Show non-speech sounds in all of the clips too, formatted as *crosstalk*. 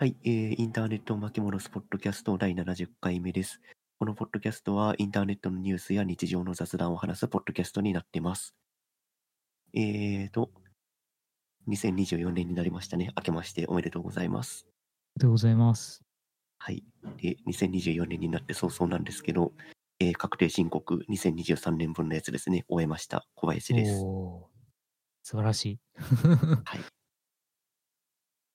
はい、えーインターネット巻き戻すポッドキャスト第70回目です。このポッドキャストはインターネットのニュースや日常の雑談を話すポッドキャストになってます。えーと、2024年になりましたね。明けましておめでとうございます。りがとうございます。はい。で、2024年になって早々なんですけど、えー確定申告2023年分のやつですね、終えました。小林です。素晴らしい。はい。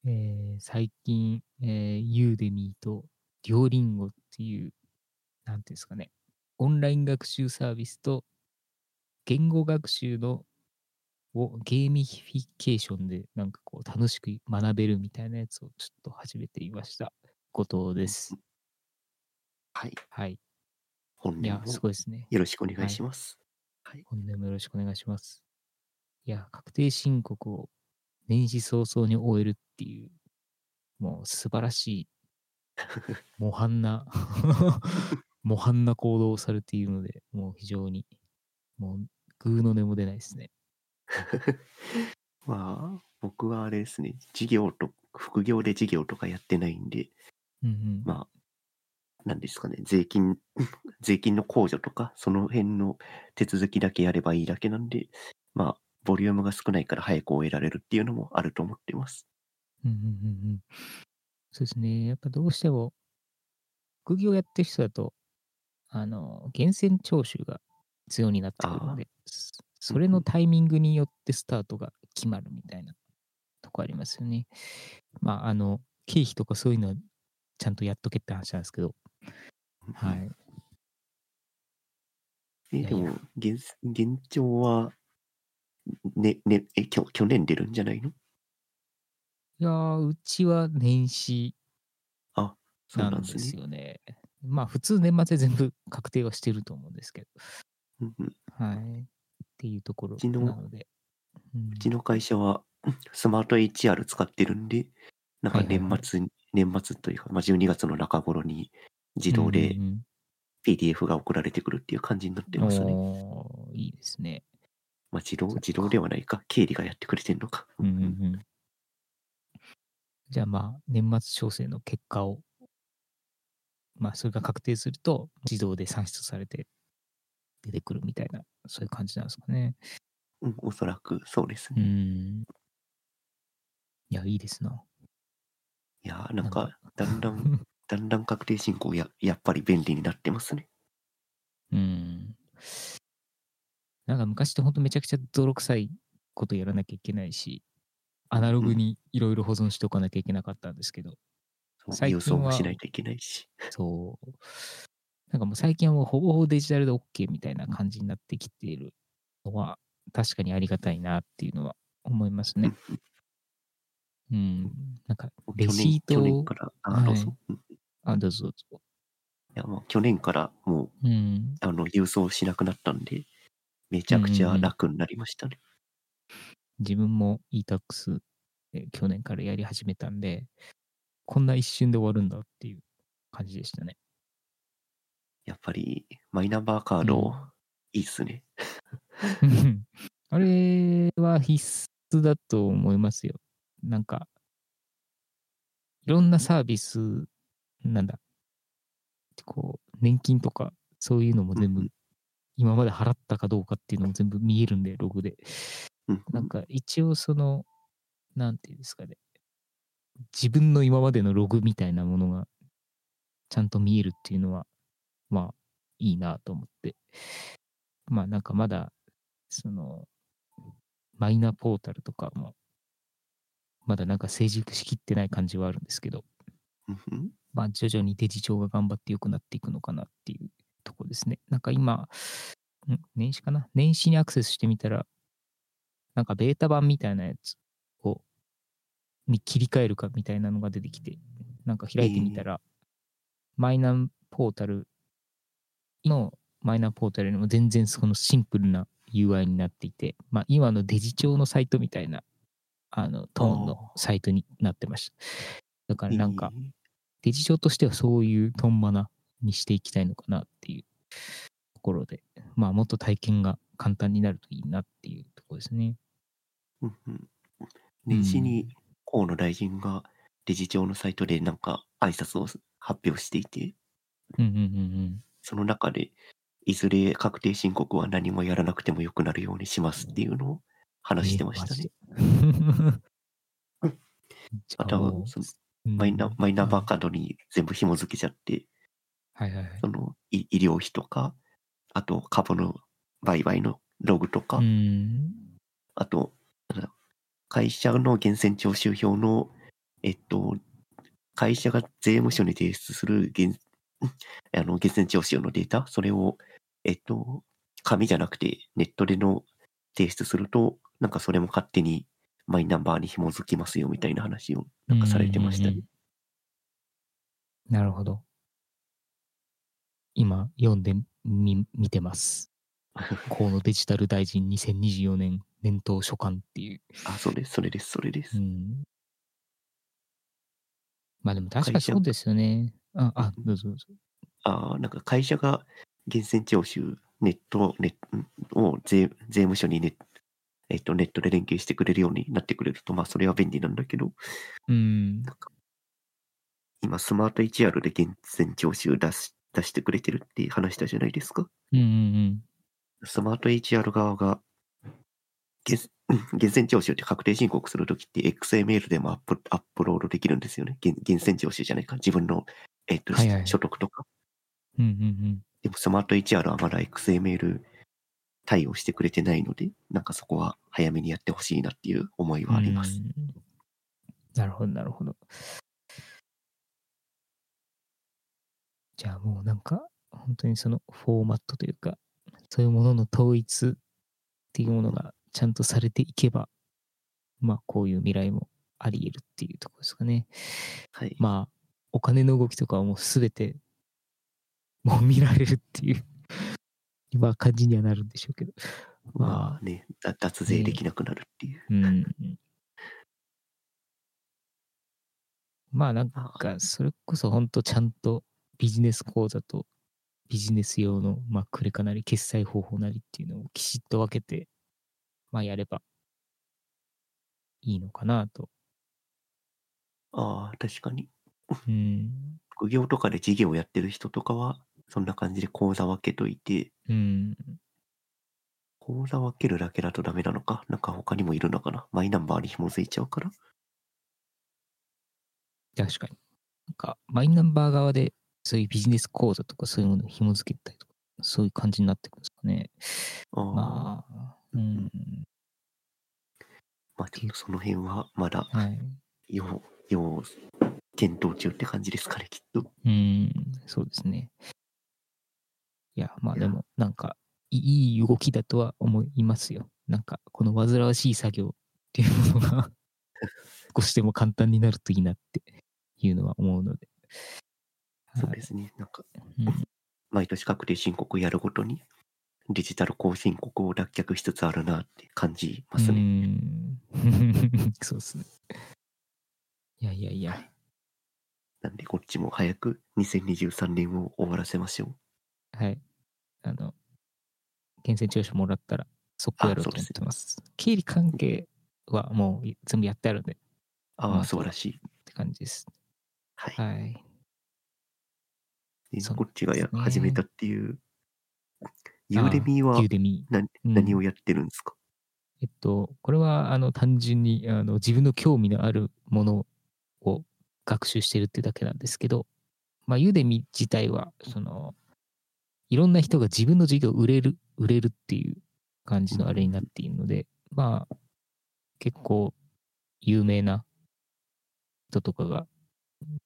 えー最近、えー、 Udemy と Duolingo っていう、なんていうんですかね、オンライン学習サービスと言語学習のをゲーミフィケーションでなんかこう楽しく学べるみたいなやつをちょっと始めてみました。後藤です。はい。はい。本年いや、もすごいですね。よろしくお願いします。はい。本年もよろしくお願いします。いや、確定申告を年始早々に終えるっていう、もう素晴らしい、*laughs* 模範な、*laughs* 模範な行動をされているので、もう非常に、もう、グーの音も出ないですね。*laughs* まあ、僕はあれですね、授業と、副業で授業とかやってないんで、うんうん。まあ、なんですかね、税金、税金の控除とか、その辺の手続きだけやればいいだけなんで、まあ、ボリュームが少ないから早く終えられるっていうのもあると思ってます。うんうんうんうん。そうですね。やっぱどうしても、副業やってる人だと、あの、源泉徴収が必要になってくるので、そそれのタイミングによってスタートが決まるみたいなとこありますよね。まあ、あの、経費とかそういうのはちゃんとやっとけって話なんですけど、はうん。い。え、でも、現、現状は、ね、ね、え、きょ去年出るんじゃないの？いやー、うちは年始あ、そうななんんですね。よね。まあ、普通年末で全部確定はしてると思うんですけど、うんうんはい。っていうところなので。うんうちの会社は、スマート HR 使ってるんで、なんかはいはいはい年末に、年末というか、まあ、12月の中頃に自動でうんうん PDF が送られてくるっていう感じになってうんますね。おーいいですね。まあ、自動、自動ではないか。経理がやってくれてんのか。うんうんうん。じゃあまあ、年末調整の結果を、まあ、それが確定すると、自動で算出されて出てくるみたいな、そういう感じなんですかね。うん、おそらくそうですうね。ん。いや、いいですな。いやー、なんか、だんだん、*laughs* だんだん確定申告や、やっぱり便利になってますね。うん。なんか昔ってほんとめちゃくちゃ泥臭いことやらなきゃいけないし、アナログにいろいろ保存しておかなきゃいけなかったんですけど、そう最近郵送もはしないといけないし。そう。なんかもう最近はもうほぼほぼデジタルで OK みたいな感じになってきているのは確かにありがたいなっていうのは思いますね。うん。なんかレ去シー年、去トを年か、ら、あ、はいどあ、どうぞどうぞ。や、もう去年からもう、うん。あの、郵送しなくなったんで、めちゃくちゃ楽になりましたね。自分も e-tax で去年からやり始めたんで、こんな一瞬で終わるんだっていう感じでしたね。やっぱり、マイナンバーカード、いいっすね。*laughs* あれは必須だと思いますよ。なんか、いろんなサービス、なんだ、こう、年金とか、そういうのも全部今まで払ったかどうかっていうのも全部見えるんで、ログで。うん。なんか、一応その、なんていうんですかね、自分の今までのログみたいなものが、ちゃんと見えるっていうのは、まあ、いいなと思って。まあ、なんかまだ、その、マイナポータルとかも、まだなんか成熟しきってない感じはあるんですけど、まあ徐々にデジ帳が頑張って良くなっていくのかなっていうとこですね。なんか今、ん？年始かな？年始にアクセスしてみたら、なんかベータ版みたいなやつを、に切り替えるかみたいなのが出てきて、なんか開いてみたら、マイナンポータルのマイナンポータルよりも全然そのシンプルな UI になっていて、まあ今のデジ帳のサイトみたいな、あの、トーンのサイトになってました。だからなんか、デジ帳としてはそういうトンマナにしていきたいのかなっていうところで、まあもっと体験が簡単になるといいなっていうところですね。うんうん。年始に河野大臣がデジ庁のサイトでなんか挨拶を発表していて、うんうんうんその中で、いずれ確定申告は何もやらなくてもよくなるようにしますっていうのを話してましたね。*laughs* あとはそのうんマイナマイナンバーカードに全部紐付けちゃって、はいはいはい。その医医療費とか、あと株の売買のログとか、うん。あと、会社の源泉徴収票の、えっと、会社が税務署に提出する源 *laughs* あの源泉徴収のデータ、それを、えっと、紙じゃなくてネットでの提出すると、なんかそれも勝手にマイナンバーに紐づきますよみたいな話をなんかされてましたね。なるほど。今、読んでみ、見てます。*laughs* 河野デジタル大臣2024年年頭所管っていう。あ、そうです、それです、それです。うん。まあでも確かそうですよね。あ、あ、どうぞどうぞ。ああ、なんか会社が源泉徴収、ネット、ネットを税税務署にネ,、えっと、ネットで連携してくれるようになってくれると、まあそれは便利なんだけど、うん。今スマート HR で源泉徴収出し出してくれてるって話したじゃないですか？うんうんスマート HR 側が、源源泉徴収って確定申告するときって XML でもアップアップロードできるんですよね。源源泉徴収じゃないか。自分の、えっとはいはい所得とか。うん。うんうんでもスマート HR はまだ XML 対応してくれてないので、なんかそこは早めにやってほしいなっていう思いうん。はあります。うんなるほど、なるほど。じゃあもうなんか、本当にそのフォーマットというか、そういうものの統一っていうものがちゃんとされていけば、まあこういう未来もあり得るっていうところですかね。はい。まあ、お金の動きとかはもうすべて、もう見られるっていう、まあ感じにはなるんでしょうけど。ままあね、だ脱税できなくなるっていう。うん。まあなんあか、それこそ本当ちゃんとビジネス講座とビジネス用の、まあ、クレカなり決済方法なりっていうのをきちっと分けて、まあやればいいのかなと。ああ、確かに。うん。副業とかで事業やってる人とかは、そんな感じで口座分けといて、うん。口座分けるだけだとダメなのか？なんか他にもいるのかな？マイナンバーに紐づいちゃうから。確かに。なんか、マイナンバー側でそういうビジネス講座とかそういうものを紐付けたりとか、そういう感じになってくるんですかね。ああ、ままあ、うん。あちょっとその辺はまだはい。要、要検討中って感じですかね、きっと。うん、そうですね。いや、まあでも、なんか、いいい動きだとは思いますよ。なんか、この煩わしい作業っていうものが *laughs* 少しでも簡単になるといいなっていうのは思うので。そうですね。なんか、うん毎年確定申告やるごとに、デジタル更新国を脱却しつつあるなって感じますね。うん。*laughs* そうですね。いやいやいや。なんで、こっちも早く2023年を終わらせましょう。はい。あの、源泉徴収もらったら、速攻やろうと思ってます。経理関係はもう全部やってあるんで、っああ、うん素晴らしい。て感じです。はい。はい。でそうこっちがやね始めたっていう。ユーデミーは。何うん何をやってるんですか、えっと、これはあの単純にあの自分の興味のあるものを学習してるってだけなんですけど、まあ、ユーデミ自体は、その、いろんな人が自分の授業を売れる、売れるっていう感じのあれになっているので、まあ、結構有名な人とかが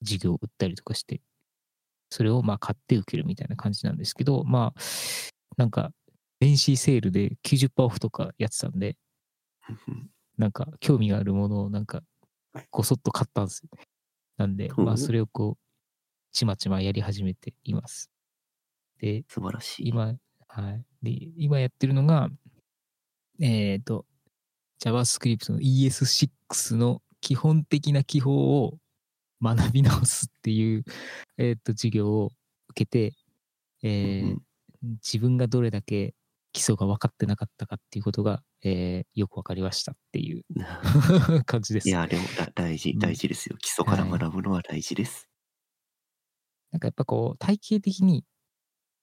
授業を売ったりとかして、それをまあ買って受けるみたいな感じなんですけど、まあ、なんか、電子セールで90%オフとかやってたんで、なんか興味があるものをなんかごそっと買ったんですよ。なんで、うんまあそれをこう、ちまちまやり始めています。で、素晴らしい。今、はい。で、今やってるのが、えっ、と、JavaScript の ES6 の基本的な記法を学び直すっていう、えっ、と、授業を受けて、えーうんうん自分がどれだけ基礎が分かってなかったかっていうことが、えーよくわかりましたっていう *laughs* 感じです。いや、でもだ大事、うん大事ですよ。基礎からはい学ぶのは大事です。なんかやっぱこう、体系的に、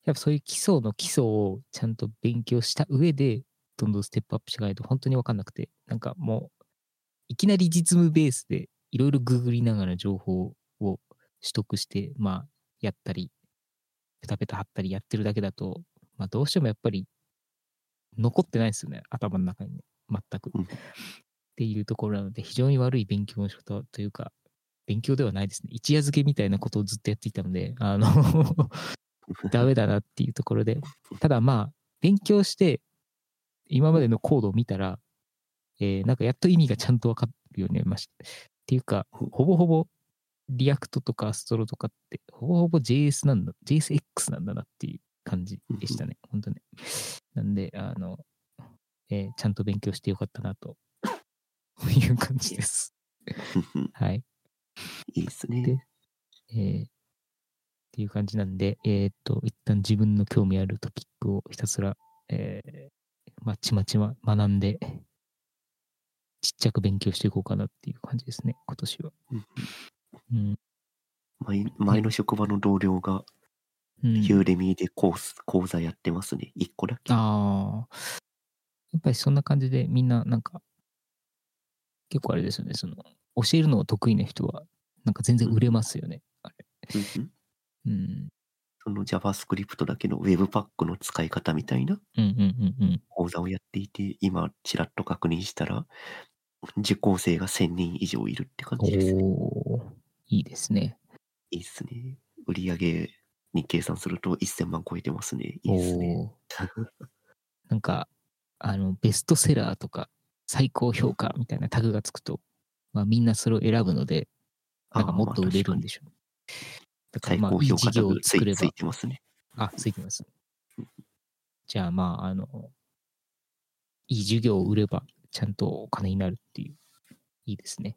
やっぱそういう基礎の基礎をちゃんと勉強した上で、どんどんステップアップしないと本当にわかんなくて、なんかもう、いきなり実務ベースでいろいろググりながら情報を取得して、まあ、やったり、ペタペタ貼ったりやってるだけだと、まあどうしてもやっぱり残ってないですよね、頭の中にね、全く。うんっていうところなので、非常に悪い勉強の仕方というか、勉強ではないですね。一夜漬けみたいなことをずっとやっていたので、あの、*laughs* ダメだなっていうところで、ただまあ、勉強して、今までのコードを見たら、えーなんかやっと意味がちゃんとわかるようになりました。っていうか、ほぼほぼ、 React とか Astro とかって、ほぼほぼ JS なんだ、JSX なんだなっていう感じでしたね。本当ね。なんで、あの、えーちゃんと勉強してよかったなという感じです。はい。いいですね。でえーっていう感じなんで、えーっと、一旦自分の興味あるトピックをひたすら、えーまあ、ちまちま学んで、ちっちゃく勉強していこうかなっていう感じですね、今年は。うん。前前の職場の同僚がうん、ユーレミーでコース、講座やってますね。一個だけ。ああ。やっぱりそんな感じでみんななんか、結構あれですよね、その、教えるのが得意な人は、なんか全然売れますよね、あれ。うんうんうん。その JavaScript だけの Webpack の使い方みたいなうんうんうんうん。講座をやっていて、今、ちらっと確認したら、受講生が1000人以上いるって感じですね。おー、いいですね。いいっすね。売り上げに計算すると1000万超えてますね。いいっすね。なんか、あの、ベストセラーとか、最高評価みたいなタグがつくと、まあみんなそれを選ぶので、なんかもっと売れるんでしょう。だから最まあ、いい事業を作ればいつい、てますね。あ、ついてます。じゃあまあ、あの、いい授業を売れば、ちゃんとお金になるっていう、いいですね。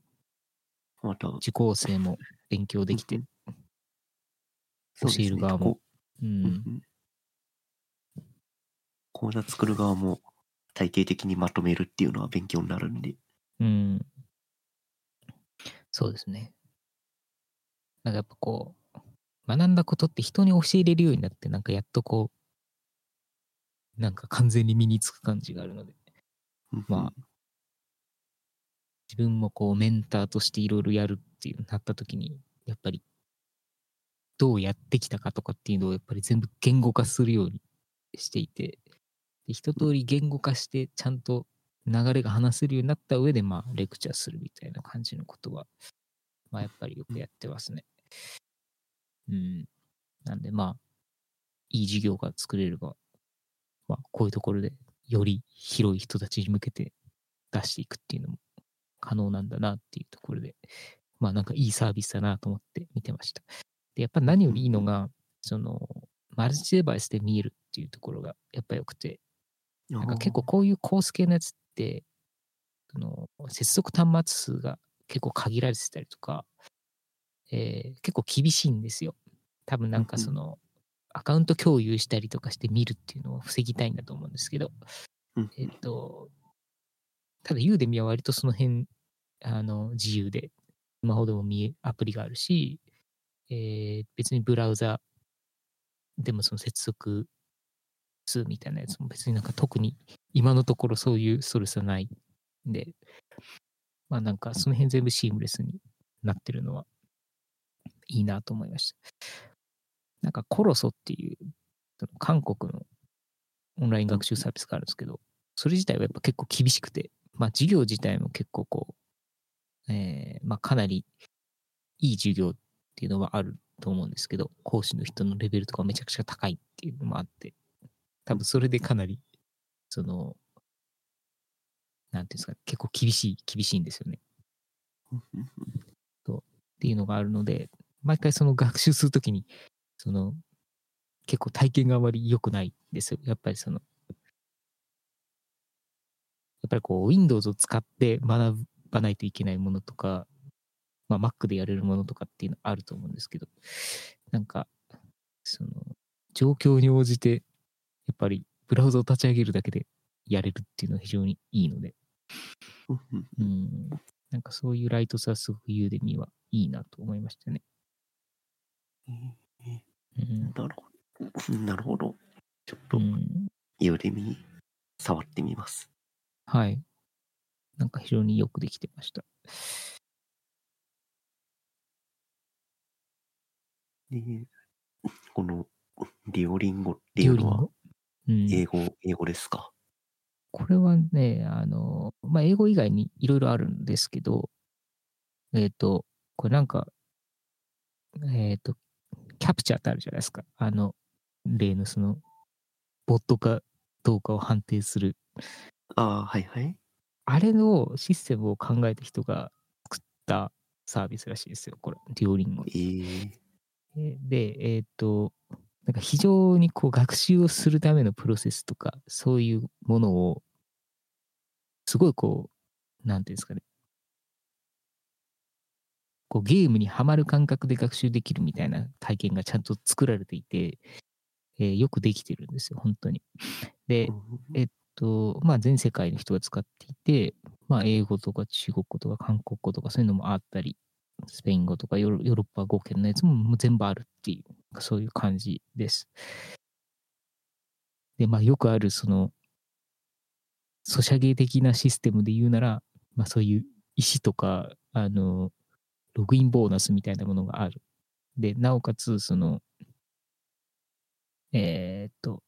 また、受講生も勉強できて教える側も。こう、うん。ん講座作る側も体系的にまとめるっていうのは勉強になるんで。うん。そうですね。なんかやっぱこう、学んだことって人に教えれるようになって、なんかやっとこう、なんか完全に身につく感じがあるので、まあ自分もこうメンターとしていろいろやるっていうなった時に、やっぱり、どうやってきたかとかっていうのをやっぱり全部言語化するようにしていて、で一通り言語化してちゃんと流れが話せるようになった上で、まあ、レクチャーするみたいな感じのことは、まあ、やっぱりよくやってますね。うん。なんで、まあ、いい授業が作れれば、まあ、こういうところでより広い人たちに向けて出していくっていうのも可能なんだなっていうところで、まあ、なんかいいサービスだなと思って見てました。で、やっぱ何よりいいのが、その、マルチデバイスで見えるっていうところがやっぱ良くて、なんか結構こういうコース系のやつって、その接続端末数が結構限られてたりとか、えー結構厳しいんですよ。多分なんかその、アカウント共有したりとかして見るっていうのを防ぎたいんだと思うんですけど、うんえっと、ただユーデミは割とその辺、あの、自由で、スマホでも見え、アプリがあるし、えー別にブラウザでもその接続数みたいなやつも別になんか特に今のところそういうストレスはないんで、まあなんかその辺全部シームレスになってるのはいいなと思いました。なんかコロソっていう韓国のオンライン学習サービスがあるんですけど、それ自体はやっぱ結構厳しくて、まあ授業自体も結構こう、えーまあかなりいい授業っていうのはあると思うんですけど、講師の人のレベルとかめちゃくちゃ高いっていうのもあって、多分それでかなり、その、なんていうんですか、結構厳しい、厳しいんですよね。っていうのがあるので、毎回その学習するときに、その、結構体験があまり良くないんですよ。やっぱりその、やっぱりこう、Windows を使って学ばないといけないものとか、まあ Mac でやれるものとかっていうのあると思うんですけど、なんか、その、状況に応じて、やっぱりブラウザを立ち上げるだけでやれるっていうのは非常にいいので、うん。なんかそういうライトさはすごくユーデミはいいなと思いましたね。えーうん。なるほど。なるほど。ちょっうと、ん、ユーデミ触ってみます。はい。なんか非常によくできてました。で、この、デュオリンゴってデュオリンいうのは？ゴ、うん、英語、英語ですか？これはね、あの、まあ、英語以外にいろいろあるんですけど、えっ、と、これなんか、えっ、と、キャプチャーってあるじゃないですか。あの、例のその、ボットかどうかを判定する。ああ、はいはい。あれのシステムを考えた人が作ったサービスらしいですよ、これ、デュオリンゴ。えー、えで、えっ、と、なんか非常にこう学習をするためのプロセスとか、そういうものを、すごいこう、なんていうんですかね、こうゲームにはまる感覚で学習できるみたいな体験がちゃんと作られていて、えーよくできてるんですよ、本当に。でう、んえっと、まあ全世界の人が使っていて、まあ英語とか中国語とか韓国語とかそういうのもあったり、スペイン語とかヨーロッパ語圏のやつももう全部あるっていう、そういう感じです。で、まあよくあるその、ソシャゲ的なシステムで言うなら、まあそういう石とか、あの、ログインボーナスみたいなものがある。で、なおかつ、その、えーっと、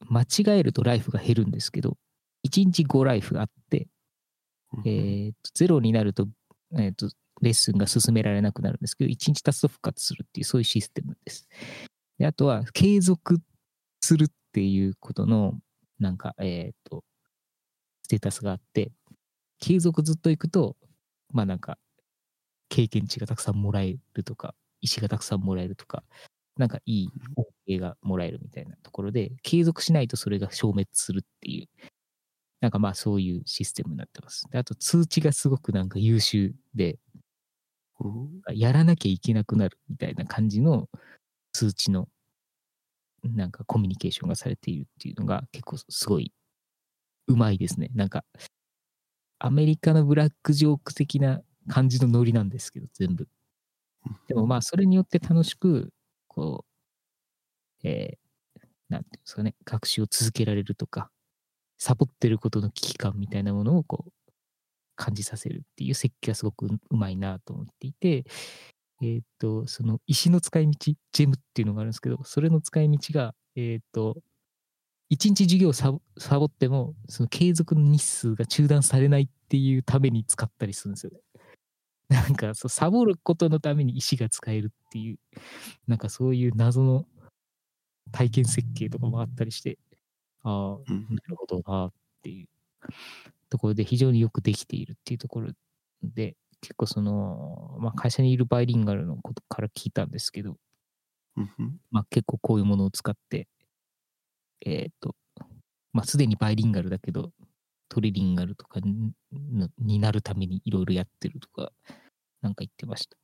間違えるとライフが減るんですけど、1日5ライフあって、えーっと、0になると、えーっと、レッスンが進められなくなるんですけど、1日経つと復活するっていう、そういうシステムです。であとは、継続するっていうことの、なんか、えーっと、ステータスがあって、継続ずっといくと、まあなんか、経験値がたくさんもらえるとか、石がたくさんもらえるとか、なんかいい恩恵がもらえるみたいなところで、継続しないとそれが消滅するっていう、なんかまあそういうシステムになってます。であと通知がすごくなんか優秀で、やらなきゃいけなくなるみたいな感じの通知のなんかコミュニケーションがされているっていうのが結構すごいうまいですね。なんかアメリカのブラックジョーク的な感じのノリなんですけど、全部。でもまあそれによって楽しく、こう、えーなんていうんですかね、学習を続けられるとか、サボってることの危機感みたいなものをこう感じさせるっていう設計がすごくうまいなと思っていて、えーっと、その石の使い道、ジェムっていうのがあるんですけど、それの使い道が、えーっと、一日授業をサボサボっても、その継続の日数が中断されないっていうために使ったりするんですよね。*laughs* なんかそう、サボることのために石が使えるっていう、なんかそういう謎の体験設計とかもあったりして、ああ、うんなるほどなっていう。ところで非常によくできているっていうところで、結構その、まあ、会社にいるバイリンガルのことから聞いたんですけど、まあ、結構こういうものを使って、えっ、と、まあ、すでにバイリンガルだけど、トリリンガルとかになるためにいろいろやってるとか、なんか言ってました。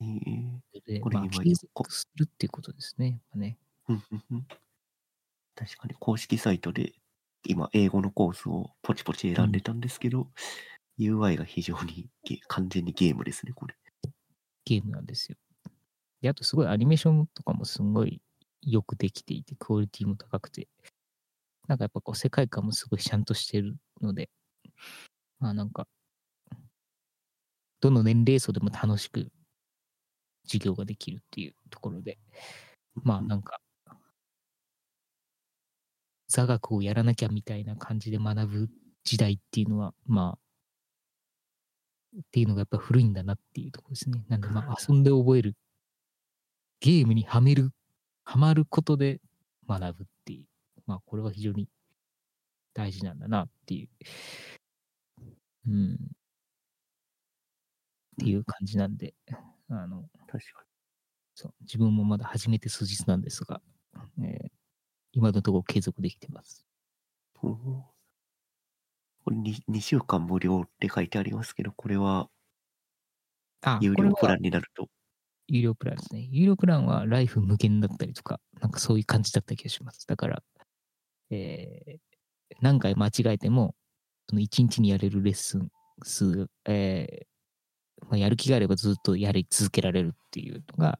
えーで、これまあ、今継続するっていうことですね。まあねうんうんうん確かに公式サイトで今英語のコースをポチポチ選んでたんですけど、UI が非常にゲ完全にゲームですね、これ。ゲームなんですよ。で、あとすごいアニメーションとかもすごいよくできていて、クオリティも高くて、なんかやっぱこう世界観もすごいちゃんとしてるので、まあなんか、どの年齢層でも楽しく授業ができるっていうところで、まあなんか、座学をやらなきゃみたいな感じで学ぶ時代っていうのは、まあ、っていうのがやっぱ古いんだなっていうところですね。なんでまあ遊んで覚える、ゲームにはめる、はまることで学ぶっていう、まあこれは非常に大事なんだなっていう、うん、っていう感じなんで、あの、確かそう自分もまだ始めて数日なんですが、えー今のところ継続できてます。これ 2, 2週間無料って書いてありますけど、これはあ、有料プランになると。有料プランですね。有料プランはライフ無限だったりとか、なんかそういう感じだった気がします。だから、えー、何回間違えても、その1日にやれるレッスン数、えーまあ、やる気があればずっとやり続けられるっていうのが、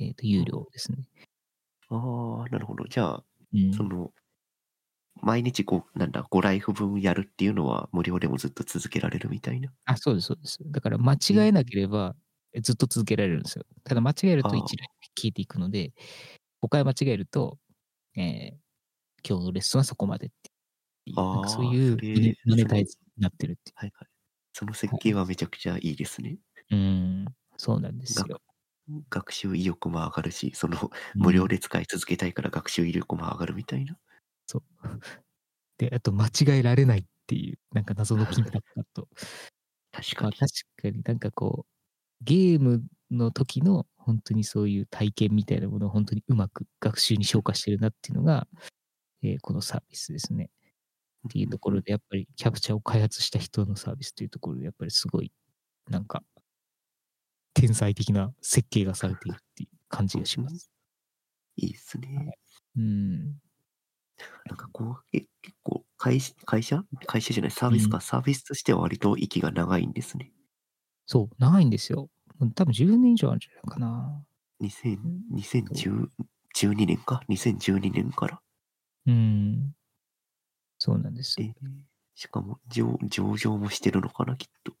えー、と有料ですね。ああ、なるほど。じゃあ、うん、その、毎日こう、なんだ、5ライフ分やるっていうのは無料でもずっと続けられるみたいな？あ、そうです、そうです。だから間違えなければ、えずっと続けられるんですよ。ただ間違えるとあー1ライフ消えていくので、5回間違えると、えー今日のレッスンはそこまでっていそういうマネタイズになってるっていはいはい。その設計はめちゃくちゃいいですね。う。うん、そうなんですよ。学習意欲も上がるし、そのうん無料で使い続けたいから学習意欲も上がるみたいな。そう。*laughs* で、あと間違えられないっていう、なんか謎の緊迫感と。まあ確かに。確かになんかこう、ゲームの時の本当にそういう体験みたいなものを本当にうまく学習に消化してるなっていうのが、えーこのサービスですね。っていうところで、やっぱりキャプチャーを開発した人のサービスというところで、やっぱりすごい、なんか、天才的な設計がされているっていう感じがします。*laughs* いいですね。うん。*laughs* なんかこう、え結構会社、会社？会社じゃない、サービスか、サービスとしては割と息が長いんですね。そう、長いんですよ。多分10年以上あるんじゃないかな。2000 2010 12年か ?2012 年から。うん。そうなんです。で、しかも上上場もしてるのかな、きっと。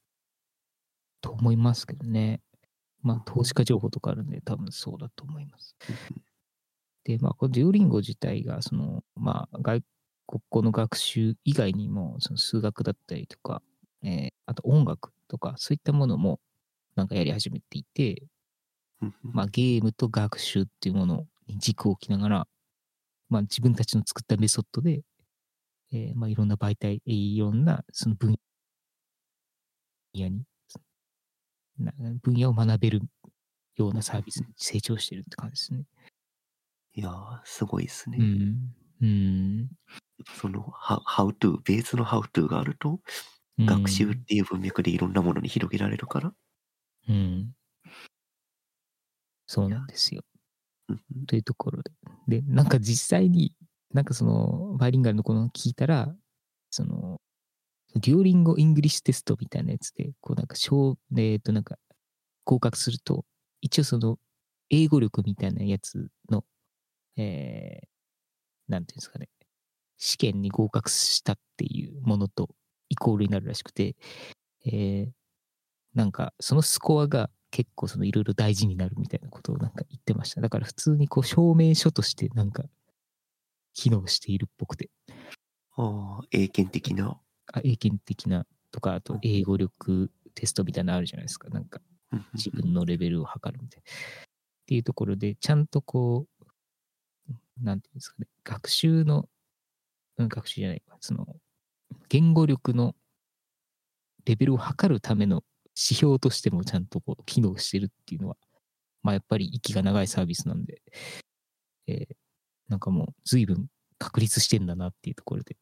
と思いますけどね。まあ、投資家情報とかあるんで、多分そうだと思います。で、まあ、このデュオリンゴ自体が、その、まあ、外国語の学習以外にも、その数学だったりとか、えーあと音楽とか、そういったものも、なんかやり始めていて、うんまあ、ゲームと学習っていうものに軸を置きながら、まあ、自分たちの作ったメソッドで、えーまあ、いろんな媒体、えーいろんなその分野に、な分野を学べるようなサービスに成長してるって感じですね。いやー、すごいですね。うん。うん。その、how, how to、ベースの how to があると、うん学習っていう文脈でいろんなものに広げられるから。うん。そうなんですよ。というところで。で、なんか実際に、なんかその、バイリンガルのこの聞いたら、その、 Duolingo English Test みたいなやつで、こうなんか、小、えっと、なんか、合格すると、一応その、英語力みたいなやつの、えー、なんていうんですかね、試験に合格したっていうものとイコールになるらしくて、えー、なんか、そのスコアが結構そのいろいろ大事になるみたいなことをなんか言ってました。だから普通にこう証明書としてなんか機能しているっぽくて、ああ、英検的な？あ英検的なとか、あと英語力テストみたいなのあるじゃないですか。なんか自分のレベルを測るみたいな。っていうところで、ちゃんとこう、なんていうんですかね、学習の、うん、学習じゃないか、その、言語力のレベルを測るための指標としてもちゃんとこう機能してるっていうのは、まあやっぱり息が長いサービスなんで、えーなんかもう随分確立してんだなっていうところで、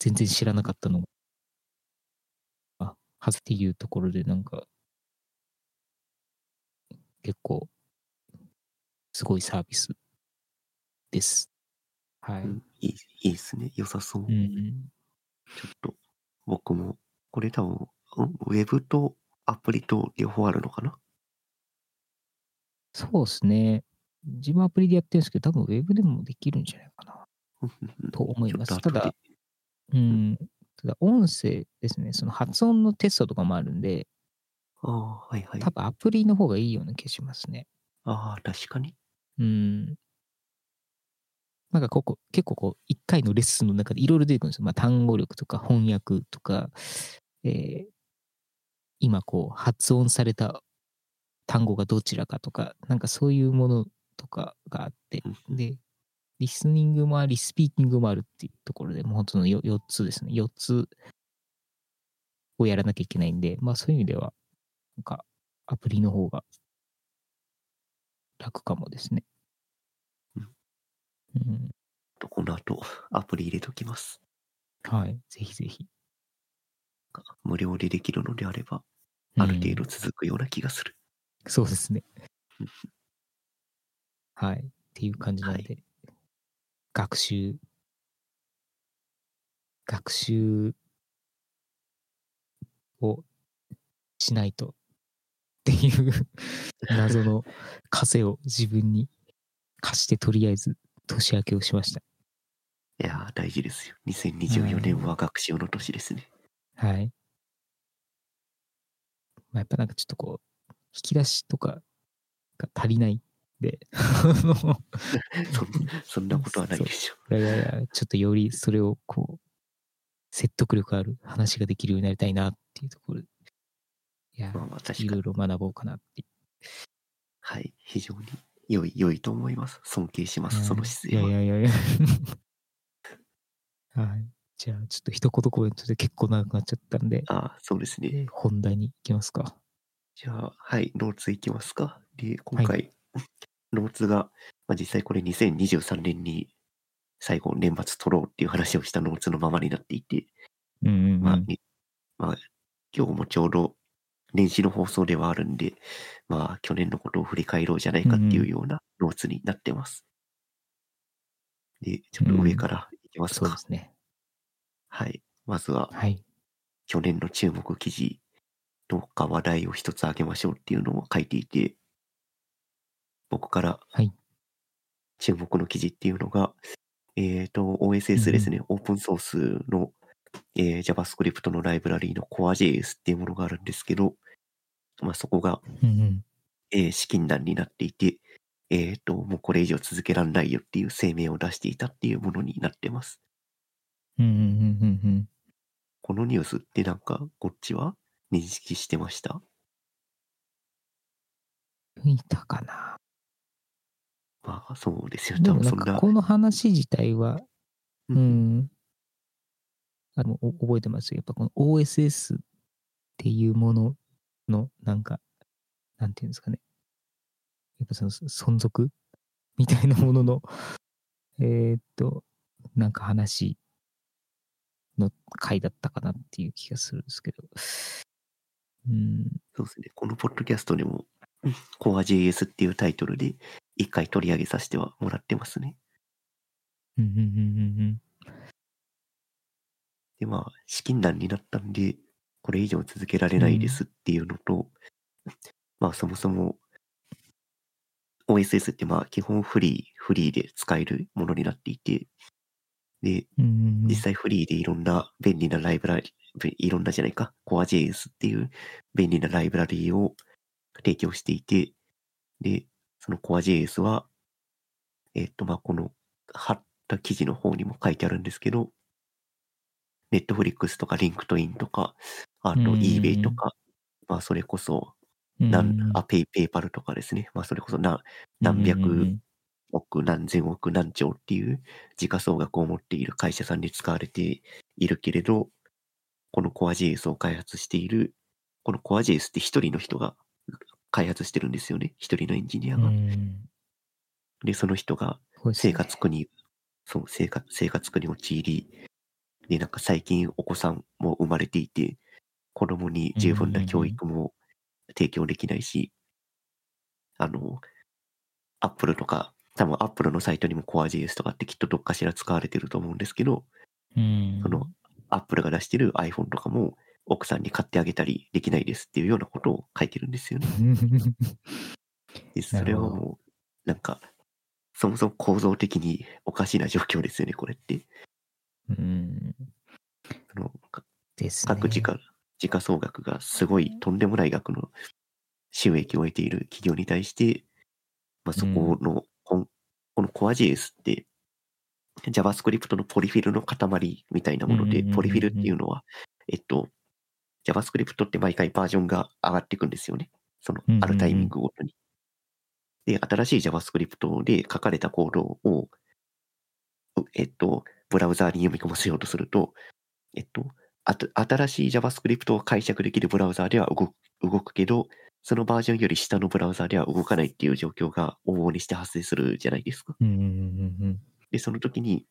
全然知らなかったのが、あ、はずっていうところでなんか、結構、すごいサービスです。はい。うんいい、いいですね。良さそう。うんうん。ちょっと、僕も、これ多分、うんウェブとアプリと両方あるのかな？そうですね。自分アプリでやってるんですけど、多分ウェブでもできるんじゃないかな。と思いますただうん。ただ、音声ですね。その発音のテストとかもあるんで、ああ、はいはい多。分アプリの方がいいような気がしますね。ああ、確かに。うん。なんかここ、結構こう、一回のレッスンの中でいろいろ出てくるんですよ。まあ、単語力とか翻訳とか、えー今こう、発音された単語がどちらかとか、なんかそういうものとかがあって、うんで、リスニングもあり、スピーキングもあるっていうところで、もう本当の 4, 4つですね。4つをやらなきゃいけないんで、まあそういう意味では、なんかアプリの方が楽かもですね。うんうん。とこの後、アプリ入れときます。はい。ぜひぜひ。無料でできるのであれば、ある程度うん続くような気がする。そうですね。はい。っていう感じなんはいで、学習、学習をしないとっていう *laughs* 謎の枷を自分に課してとりあえず年明けをしました。いやー、大事ですよ。2024年は学習の年ですね。はい。まあ、やっぱなんかちょっとこう、引き出しとかが足りないんで、*laughs* そんそんなことはないでしょ。いやいやいや、ちょっとよりそれをこう、説得力ある話ができるようになりたいなっていうところで、いやま、あまあ確いろい。ろ学ぼうかなっていはい。非常に良い、良いと思います。尊敬しまう。す、その姿勢は。いやいやいやいや。*laughs* はい。じゃあ、ちょっと一言コメントで結構長くなっちゃったんで、ああ、そうですね。本題に行きますか。じゃあ、はい、ノーツいきますか。で、今回、*laughs* ノーツが、まあ、実際これ2023年に最後年末取ろうっていう話をしたノーツのままになっていて、うんうん、うん。まあ、にまあ、今日もちょうど年始の放送ではあるんで、まあ、去年のことを振り返ろうじゃないかっていうようなノーツになってます。で、ちょっと上からいきますか。そうですね。はい。まずは、はい。去年の注目記事、どっか話題を一つ挙げましょうっていうのを書いていて、僕からはい注目の記事っていうのが、えっ、と、OSS ですね、オープンソースの、えー JavaScript のライブラリーの CoreJS っていうものがあるんですけど、まあ、そこが、うんうん。えー資金難になっていて、えっ、と、もうこれ以上続けられないよっていう声明を出していたっていうものになってます。うんうんうんうんうん。このニュースってなんか、こっちは？認識してました？いたかな。まあ、そうですよ。多分そんな。かこの話自体は、ううんん。あの、お覚えてます？よ。やっぱこの OSS っていうものの、なんか、なんていうんですかね。やっぱその存続？みたいなものの、えーっと、なんか話の回だったかなっていう気がするんですけど。うん。そうですね。このポッドキャストでも、*laughs* CoreJS っていうタイトルで一回取り上げさせてはもらってますね。うんうんうんうんで、まあ、資金難になったんで、これ以上続けられないですっていうのと、まあ、そもそも、OSS ってまあ、基本フリー、フリーで使えるものになっていて、で、実際フリーでいろんな便利なライブラリ、べいろんなじゃないか、CoreJS っていう便利なライブラリーを提供していて、で、その CoreJS は、えっと、まあ、この貼った記事の方にも書いてあるんですけど、Netflix とか LinkedIn とか、あとうん eBay とか、まあ、それこそ、なん、あ、ペイ、 PayPal とかですね。まあ、それこそな何百億、何千億、何兆っていう時価総額を持っている会社さんに使われているけれど、この CoreJS を開発している、この CoreJS って一人の人が開発してるんですよね。一人のエンジニアが。うんで、その人が生活苦に、そう、生活、生活苦に陥り、で、なんか最近お子さんも生まれていて、子供に十分な教育も提供できないし、あの、アップルとか、多分アップルのサイトにも CoreJS とかってきっとどっかしら使われてると思うんですけど、うんそのアップルが出してる iPhone とかも奥さんに買ってあげたりできないですっていうようなことを書いてるんですよね。*laughs* でそれはもう、なんか、そもそも構造的におかしな状況ですよね、これって。うん。あのかですね。各時価、時価総額がすごいとんでもない額の収益を得ている企業に対して、まあ、そこの、この CoreJS って、JavaScript のポリフィルの塊みたいなものでポリフィルっていうのは、えっと、JavaScript って毎回バージョンが上がっていくんですよね。そのあるタイミングごとに。で、新しい JavaScript で書かれたコードを、うえっと、ブラウザーに読み込ませようとすると、えっと、あと新しい JavaScript を解釈できるブラウザーでは動く動くけど、そのバージョンより下のブラウザーでは動かないっていう状況が往々にして発生するじゃないですか。うんうんうんで、その時に、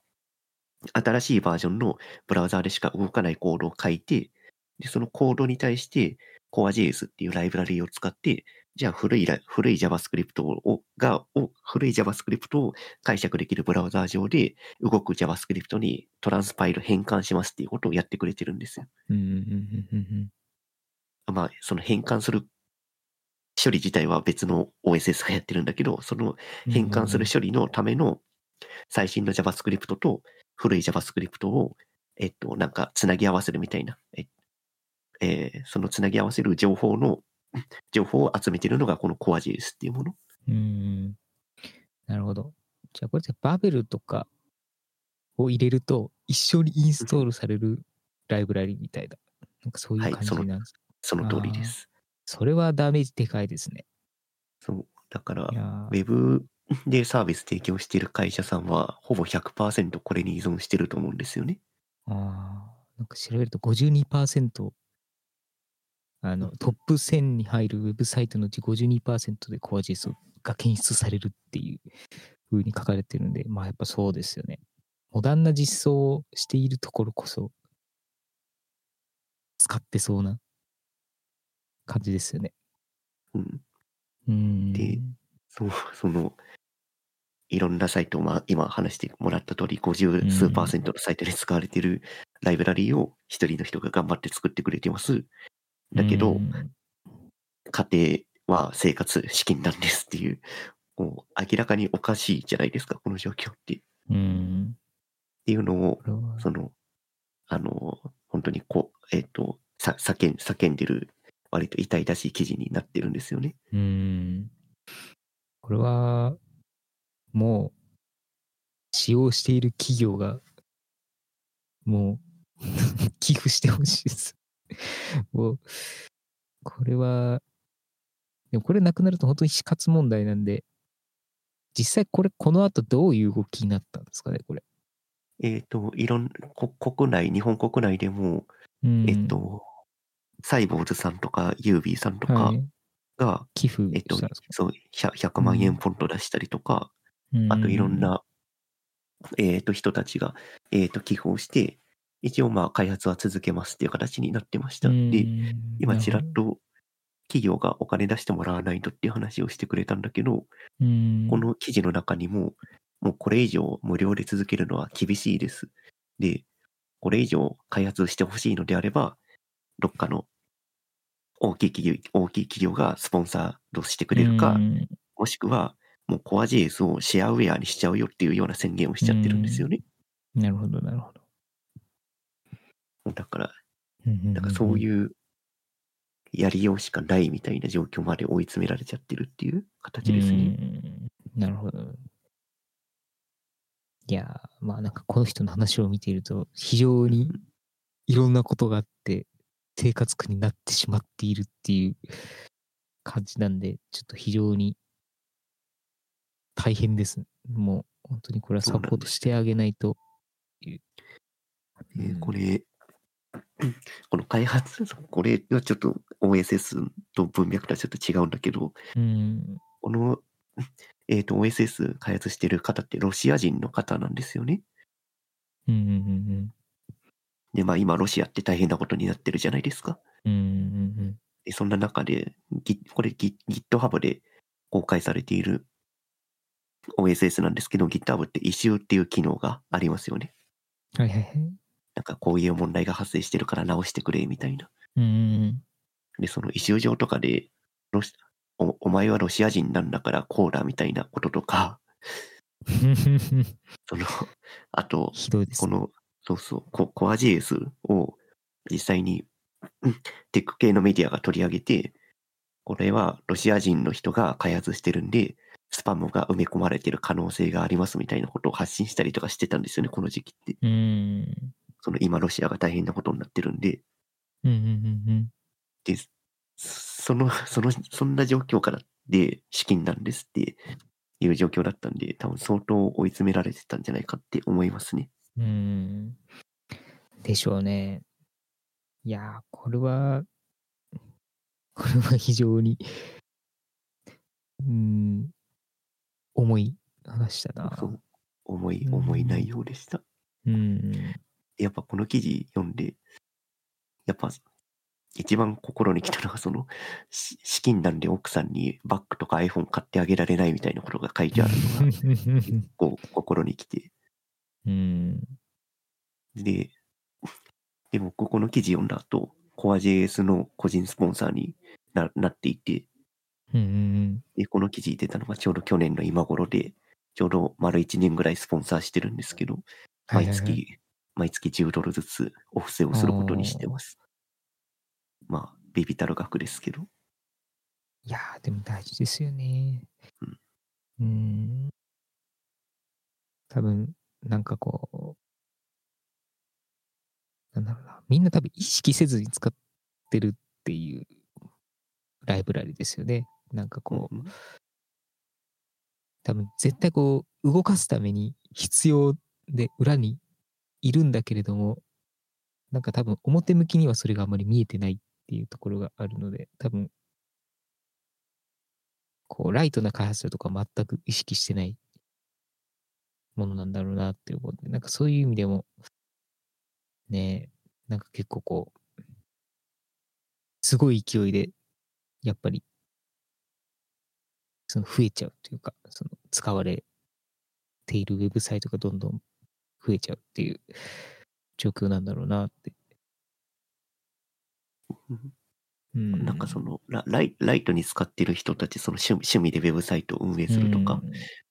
新しいバージョンのブラウザーでしか動かないコードを書いて、で、そのコードに対して CoreJS っていうライブラリーを使ってじゃあ古いラ、古い JavaScript を、が、を、古い JavaScript を解釈できるブラウザー上で動く JavaScript にトランスパイル変換しますっていうことをやってくれてるんですよ。うんうんうんうんまあ、その変換する処理自体は別の OSS がやってるんだけど、そのうん変換する処理のための最新の JavaScript と古い JavaScript を、えっと、なんかつなぎ合わせるみたいな、ええーそのつなぎ合わせる情報の、*laughs* 情報を集めてるのがこの CoreJS っていうもの。うんうんなるほど。じゃあこれってバベルとかを入れると一緒にインストールされるライブラリみたいな。なんかそういう感じなんですか、その通りです。それはダメージでかいですね。そう。だからウェブでサービス提供している会社さんは、ほぼ100%これに依存してると思うんですよね。あーなんか調べると52%あのトップ1000に入るウェブサイトのうち52%で CoreJS が検出されるっていう風に書かれてるんで、まあやっぱそうですよね。モダンな実装をしているところこそ使ってそうな感じですよね。うん。うん。でそう、その、いろんなサイトを、まあ、今話してもらった通り、50数パーセントのサイトで使われているライブラリーを一人の人が頑張って作ってくれてます。だけど、うん家庭は生活資金なんですっていう、もう明らかにおかしいじゃないですか、この状況って。っうん。ていうのをその、あの、本当にこう、えっ、と、さ叫ん叫んでる、割と痛々しい記事になってるんですよね。うん。これは、もう、使用している企業が、もう、*laughs* 寄付してほしいです。もう、これは、でもこれなくなると本当に死活問題なんで、実際これ、この後どういう動きになったんですかね、これ。えっ、と、いろん、こ国内、日本国内でも、うん、えっ、と、サイボーズさんとか、ユービーさんとかはい、が、寄付えっ、とそう、100, 100万円ポンと出したりとか、うん。あといろん、な、えっ、と、人たちが、えっ、と、寄付をして、一応まあ、開発は続けますっていう形になってました。うん。で、今、ちらっと、企業がお金出してもらわないとっていう話をしてくれたんだけど、うん。この記事の中にも、もうこれ以上無料で続けるのは厳しいです。で、これ以上開発してほしいのであれば、どっかの大きい企業、大きい企業がスポンサードしてくれるか、うんもしくは、もう CoreJS をシェアウェアにしちゃうよっていうような宣言をしちゃってるんですよね。なるほど、なるほど。だから、ななんかそうういうやりようしかないみたいな状況まで追い詰められちゃってるっていう形ですね。うんなるほど。いやー、まあなんかこの人の話を見ていると、非常にいろんなことがあって、生活苦になってしまっているっていう感じなんで、ちょっと非常に大変です。もう本当にこれはサポートしてあげないという。えーうんこれ、この開発、これはちょっと OSS と文脈とはちょっと違うんだけど、うん。この、えっ、と、OSS 開発してる方ってロシア人の方なんですよね。うんうんうんで、まあ今ロシアって大変なことになってるじゃないですか。うん。うんうんで、そんな中で、これ Git- GitHub で公開されている OSS なんですけど、GitHub って異臭っていう機能がありますよね。うん。はいはいはい。なんかこういう問題が発生してるから直してくれみたいな。うんうんで、その異臭上とかで、ロシおお前はロシア人なんだからこうだみたいなこととか、うん。その、あと。この、そうそう、ココア JS を実際に、うんテック系のメディアが取り上げて、これはロシア人の人が開発してるんで、スパムが埋め込まれてる可能性がありますみたいなことを発信したりとかしてたんですよね、この時期って。うん。その今ロシアが大変なことになってるんで、うんうんうんで、その、その、そんな状況からで資金なんですっていう状況だったんで、多分相当追い詰められてたんじゃないかって思いますね。うん。うん。でしょうね。いやー、これは、*laughs* これは非常に、うん、重い話だな。そう重い、うん重い内容でした。うん。やっぱこの記事読んで、やっぱ一番心に来たのが、その、し資金難で奥さんにバッグとか iPhone 買ってあげられないみたいなことが書いてあるのが、*laughs* 結構心に来て。うん。で、でもここの記事読んだ後、コア JS の個人スポンサーにななっていて、うんうんで、この記事出たのがちょうど去年の今頃で、ちょうど丸1年ぐらいスポンサーしてるんですけど、はいはいはい毎月、毎月10ドルずつお布施をすることにしてます。まあ、ビビたる額ですけど。いやー、でも大事ですよね。うん。多分、なんかこう、なんだろうな。みんな多分意識せずに使ってるっていうライブラリですよね。なんかこう、うん多分絶対こう、動かすために必要で裏にいるんだけれども、なんか多分表向きにはそれがあまり見えてないっていうところがあるので、多分、こう、ライトな開発者とか全く意識してないものなんだろうなって思って、なんかそういう意味でも、ねえ、なんか結構こう、すごい勢いで、やっぱり、その増えちゃうというか、その使われているウェブサイトがどんどん増えちゃうっていう状況なんだろうなって。うん。うん、なんかそのラライ、ライトに使ってる人たち、その趣味趣味でウェブサイトを運営するとか、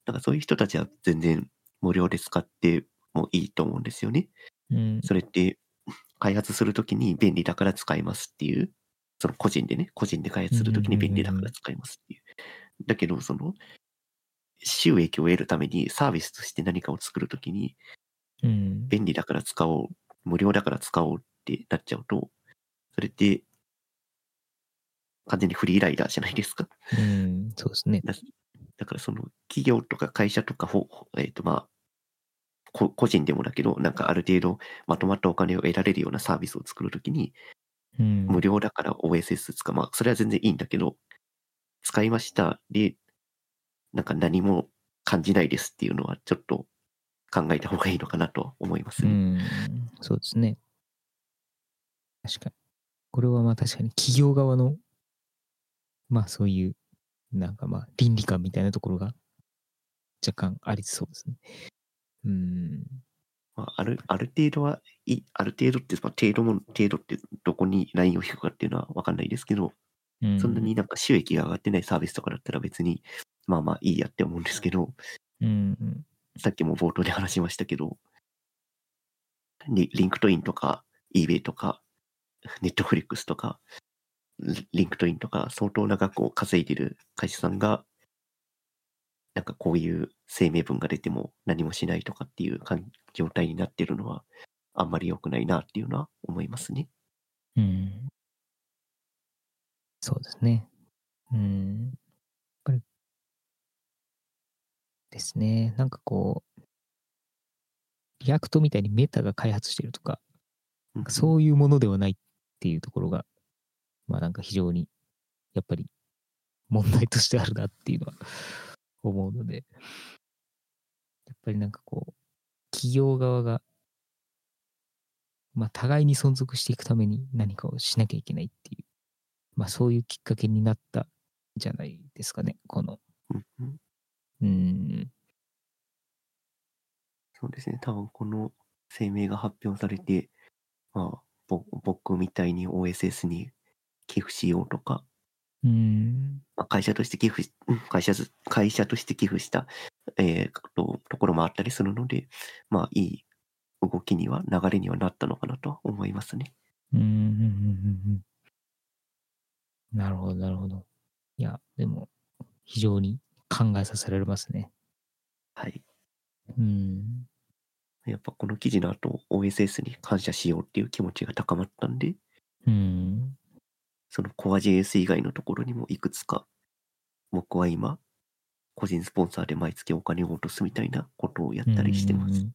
なんかそういう人たちは全然無料で使ってもいいと思うんですよね。うん、うんそれって開発するときに便利だから使いますっていう、その個人でね、個人で開発するときに便利だから使いますっていう。だけど、その、収益を得るためにサービスとして何かを作るときに、うん、便利だから使おう、無料だから使おうってなっちゃうと、それって、完全にフリーライダーじゃないですか？うん、そうですね。だだからその企業とか会社とかえっ、とまあ、こ個人でもだけど、なんかある程度まとまったお金を得られるようなサービスを作るときに、うん、無料だから OSS 使う。まあ、それは全然いいんだけど、使いました。で、なんか何も感じないですっていうのはちょっと考えた方がいいのかなと思いますね。うん、そうですね。確かに。これはまあ確かに企業側の、まあそういう、なんかまあ倫理観みたいなところが若干ありそうですね。うん。まあ、ある、ある程度はいい、ある程度って、まあ、程度も、程度ってどこにラインを引くかっていうのはわかんないですけど、うん、そんなになんか収益が上がってないサービスとかだったら別に、まあまあいいやって思うんですけど、うん、うん、さっきも冒頭で話しましたけど、リ LinkedIn とか、eBay とか、 Netflix とか、リ LinkedIn とか、相当な額を稼いでる会社さんが、なんかこういう声明文が出ても何もしないとかっていう状態になってるのは、あんまり良くないなっていうのは思いますね。うん。そうですね。うん。やっぱり、ですね。なんかこう、 React みたいに Meta が開発してるとか、うんそういうものではないっていうところが、まあなんか非常に、やっぱり問題としてあるなっていうのは思うので、やっぱりなんかこう、企業側が、まあ互いに存続していくために何かをしなきゃいけないっていう、まあそういうきっかけになったんじゃないですかね、この、うんそうですね。多分この声明が発表されて、まあ、ぼ僕みたいに OSS に寄付しようとか、うん、まあ、会社として寄付し、うん会社ず、会社として寄付した、えーと、ところもあったりするので、まあ、いい動きには、流れにはなったのかなとは思いますね。うん。なるほど、なるほど。いや、でも、非常に考えさせられますね。はい。うん、やっぱこの記事の後、OSS に感謝しようっていう気持ちが高まったんで、うん、その CoreJS 以外のところにもいくつか、僕は今、個人スポンサーで毎月お金を落とすみたいなことをやったりしてます。うん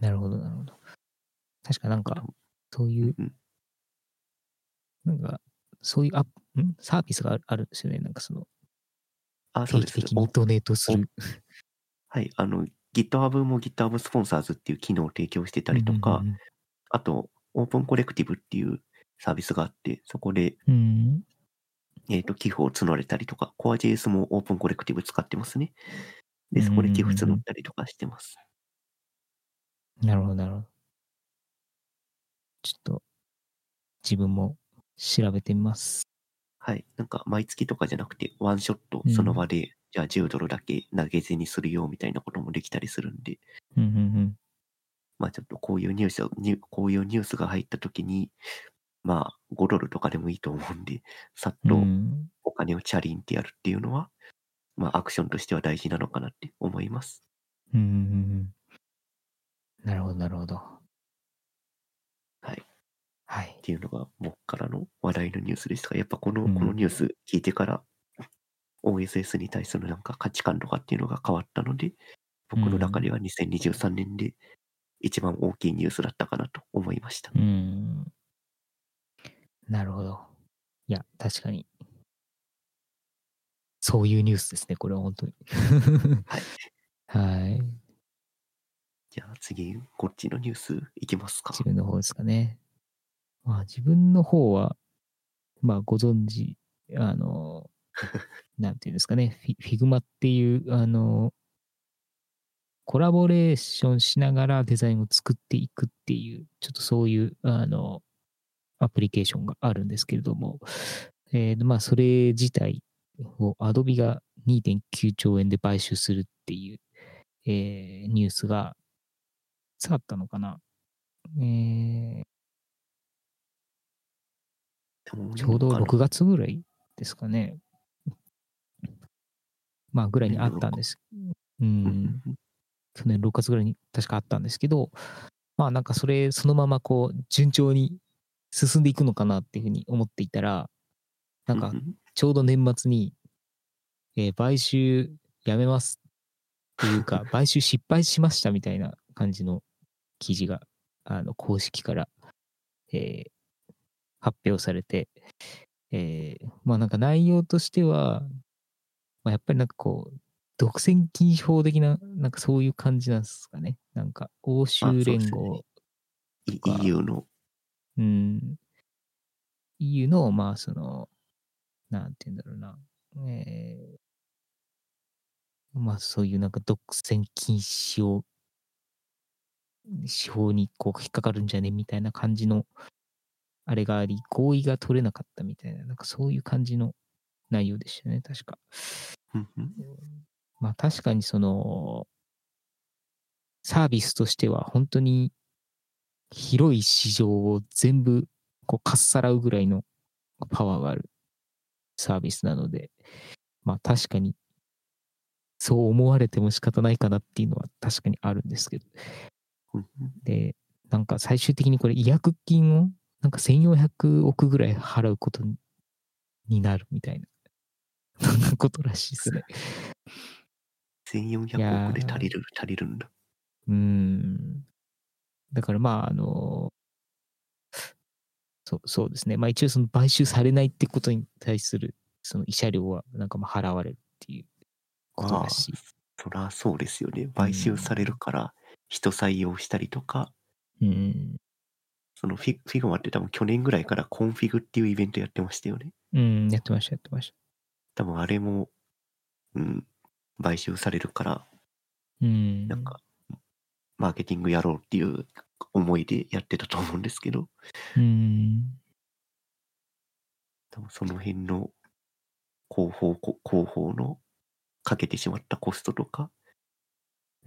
なるほど、なるほど。確かなんか、そういう、うんなんか、そういうアん？サービスがあるあるんですよね？なんかその、あ、そうです。定期的にドネートする。はい、あの、GitHub も GitHub スポンサーズっていう機能を提供してたりとか、うんうんうんあと、オープンコレクティブっていうサービスがあって、そこで、うん。えっ、と、寄付を募れたりとか、CoreJS もオープンコレクティブ使ってますね。で、そこで寄付募ったりとかしてます。なるほど、なるほど。ちょっと、自分も調べてみます。はい。なんか、毎月とかじゃなくて、ワンショットう、んその場で、じゃあ10ドルだけ投げ銭するよ、みたいなこともできたりするんで、うんうんうん。まあちょっとこういうニュースを、ニュこういうニュースが入った時に、まあ5ドルとかでもいいと思うんで、*laughs* さっうとん、お金をチャリンってやるっていうのは、まあアクションとしては大事なのかなって思います。うんうんうんうん。なるほど、なるほど。はい。はいっ。ていうのが僕からの話題のニュースでしたが、やっぱこの、うんこのニュース聞いてから、OSS に対するなんか価値観とかっていうのが変わったので、僕の中では2023年で一番大きいニュースだったかなと思いました。うん。なるほど。いや、確かに。そういうニュースですね、これは本当に。はい。*laughs* はい。じゃあ次、こっちのニュースいきますか。自分の方ですかね。まあ自分の方は、まあご存知、あの、*laughs* なんていうんですかね、フィ Figma っていう、あの、コラボレーションしながらデザインを作っていくっていう、ちょっとそういう、あの、アプリケーションがあるんですけれども、えーまあそれ自体を Adobe が2.9兆円で買収するっていう、えーニュースが、いつあったのかなえーちょうど6月ぐらいですかね。まあ、ぐらいにあったんです。ううんん。去年6月ぐらいに確かあったんですけど、まあなんかそれそのままこう順調に進んでいくのかなっていうふうに思っていたら、なんかちょうど年末に、えー買収やめますっていうか、*laughs* 買収失敗しましたみたいな感じの記事が、あの、公式から、えー発表されて、えーまあなんか内容としては、まあ、やっぱりなんかこう、独占禁止法的な、なんかそういう感じなんですかね。なんか、欧州連合、EU の、うん、EU の、まあその、なんて言うんだろうな、えーまあそういうなんか独占禁止を、司法にこう引っかかるんじゃねみたいな感じの、あれがあり、合意が取れなかったみたいな、なんかそういう感じの内容でしたね、確か。まあ確かにその、サービスとしては本当に広い市場を全部こうかっさらうぐらいのパワーがあるサービスなので、まあ確かにそう思われても仕方ないかなっていうのは確かにあるんですけど。で、なんか最終的にこれ違約金をなんか1400億ぐらい払うことにになるみたいな、*laughs* そんなことらしいですね。1400億で足りる、足りるんだ。うーん。だからまあ、あの、そうそうですね。まあ一応その買収されないってことに対するその慰謝料はなんかまあ払われるっていうことだし。そらそうですよね。買収されるから人採用したりとか、うん。そのフィ Figma って多分去年ぐらいから Config っていうイベントやってましたよね。うん、やってました、やってました。多分あれも、うん、買収されるから、うん。なんか、マーケティングやろうっていう思いでやってたと思うんですけど、うん。多分その辺の広報、こ広報のかけてしまったコストとか、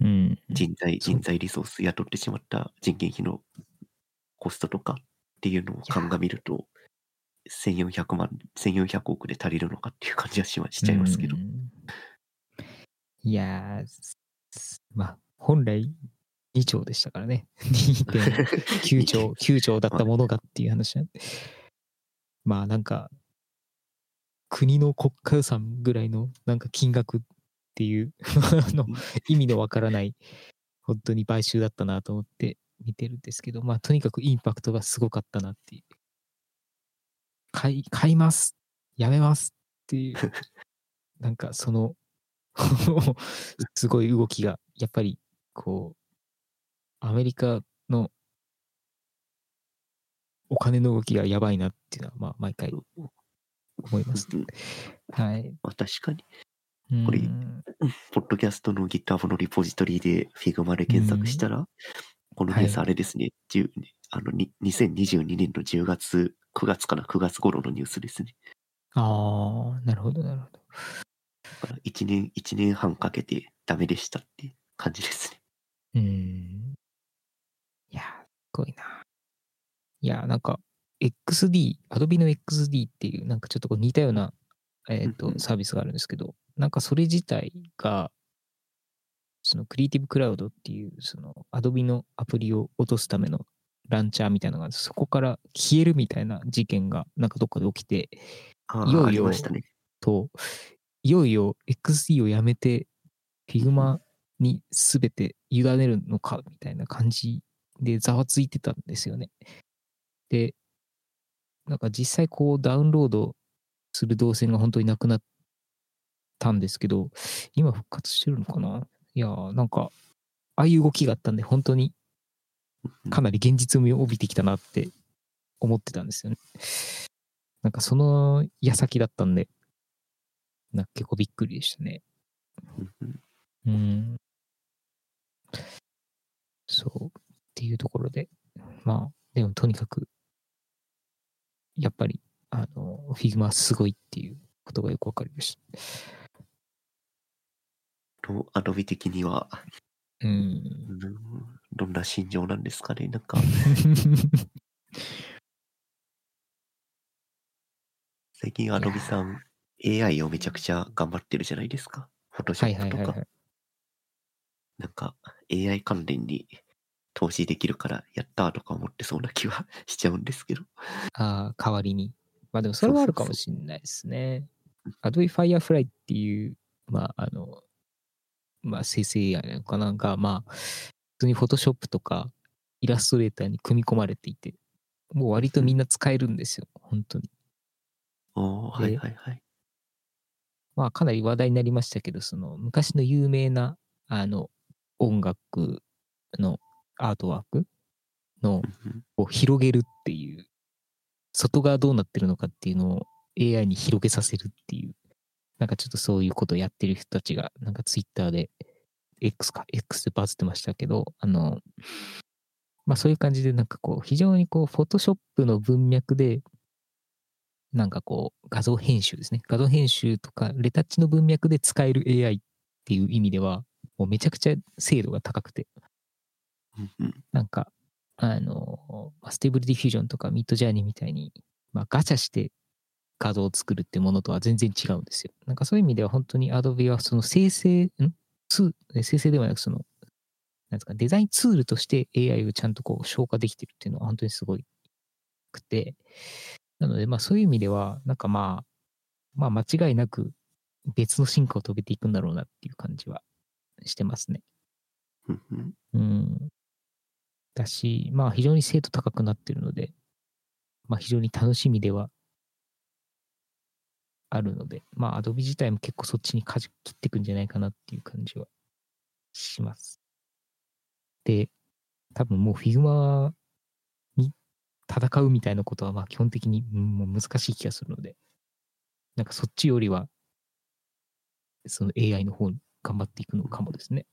うん。人材、人材リソース雇ってしまった人件費のコストとかっていうのを鑑みると、1400万、1400億で足りるのかっていう感じはしましちゃいますけどう。んいやまあ、本来2兆でしたからね。2.9兆、*laughs* 9兆だったものがっていう話なんで。まあなんか、国の国家予算ぐらいのなんか金額っていう *laughs* あの意味のわからない本当に買収だったなと思って見てるんですけど、まあとにかくインパクトがすごかったなっていう。買い、買いますやめますっていう、*laughs* なんかそのすごい動きが、やっぱりこう、アメリカのお金の動きがやばいなっていうのは、まあ、毎回うん思います。うんはい。まあ確かに、うんこれポッドキャストの GitHub のリポジトリで Figma で検索したら、このニュースはいあれですね、10あのに2022年の10月、9月かな、9月頃のニュースですね。ああ、なるほど、なるほど。だから1年、一年半かけてダメでしたって感じですね。うん。いや、すごいな。いや、なんか、XD、Adobe の XD っていう、なんかちょっとこう似たような、えっ、と、サービスがあるんですけど、なんかそれ自体が、そのクリエイティブクラウドっていう、その Adobe のアプリを落とすためのランチャーみたいなのが、そこから消えるみたいな事件が、なんかどっかで起きて、いよいよね。と、いよいよ XD をやめて、Figma に全て委ねるのかみたいな感じでざわついてたんですよね。で、なんか実際こうダウンロードする動線が本当になくなったんですけど、今復活してるのかな？いやーなんか、ああいう動きがあったんで、本当にかなり現実味を帯びてきたなって思ってたんですよね。なんかその矢先だったんで、なんか結構びっくりでしたね。うん。そう。っていうところで、まあ、でもとにかく、やっぱり、あの、 Figma すごいっていうことがよくわかりました。と、 Adobe 的には、うん。うんどんな心情なんですかね。なんか、*laughs* 最近 Adobe さん、AI をめちゃくちゃ頑張ってるじゃないですか。 Photoshop はいとかはいはいはい。。なんか AI 関連に投資できるからやったーとか思ってそうな気は *laughs* しちゃうんですけど。ああ、代わりに。まあでもそれはあるかもしれないですね。Adobe Firefly っていう、まああの、まあ生成 AI なのかなが、まあ、普通に Photoshop とかイラストレーターに組み込まれていて、もう割とみんな使えるんですよ、本当に。おー、はいはいはい。まあかなり話題になりましたけど、その昔の有名なあの音楽のアートワーク？のを広げるっていう、外側どうなってるのかっていうのを AI に広げさせるっていう、なんかちょっとそういうことをやってる人たちが、なんか Twitter で、X か、X でバズってましたけど、あの、まあそういう感じでなんかこう、非常にこう、Photoshop の文脈で、なんかこう、画像編集ですね。画像編集とか、レタッチの文脈で使える AI っていう意味では、もうめちゃくちゃ精度が高くて、なんか、あの、まあ Stable Diffusion とか Midjourney みたいに、まあ、ガチャして画像を作るってものとは全然違うんですよ。なんかそういう意味では本当に Adobe はその生成、ん？生成ではなくその、なんですか、デザインツールとして AI をちゃんとこう消化できてるっていうのは本当にすごいくて、なのでまあそういう意味では、なんかまあ、まあ間違いなく別の進化を遂げていくんだろうなっていう感じはしてますね。うん。だし、まあ非常に精度高くなってるので、まあ非常に楽しみではあるので、まあ Adobe 自体も結構そっちに舵切っていくんじゃないかなっていう感じはします。で、多分もう Figma に戦うみたいなことはまあ基本的にもう難しい気がするので、なんかそっちよりは、その AI の方に頑張っていくのかもですね。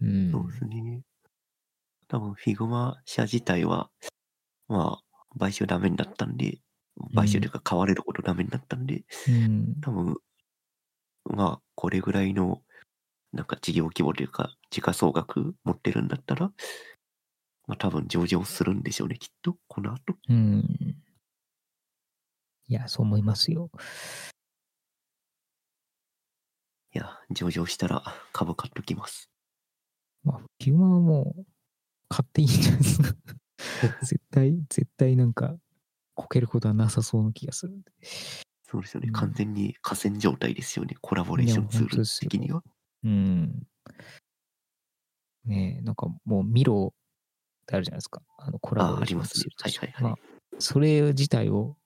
うん。そうですね。多分、 Figma 社自体は、まあ、買収ダメになったんで、買収というか買われることダメになったんで、うん。多分、まあ、これぐらいの、なんか事業規模というか、時価総額持ってるんだったら、まあ多分上場するんでしょうね、きっと、この後。うん。いや、そう思いますよ。いや、上場したら株買っときます。まあ、ヒューマンはもう、買っていいんじゃないですか？*laughs* 絶対、絶対なんか、こけることはなさそうな気がする。そうですよね、うん完全に河川状態ですよね、コラボレーションツール的には。うん。ねえ、なんかもう、ミロってあるじゃないですか。あの、コラボあ、あレーションりますねツール。としてはいはいはい。まあ、それ自体を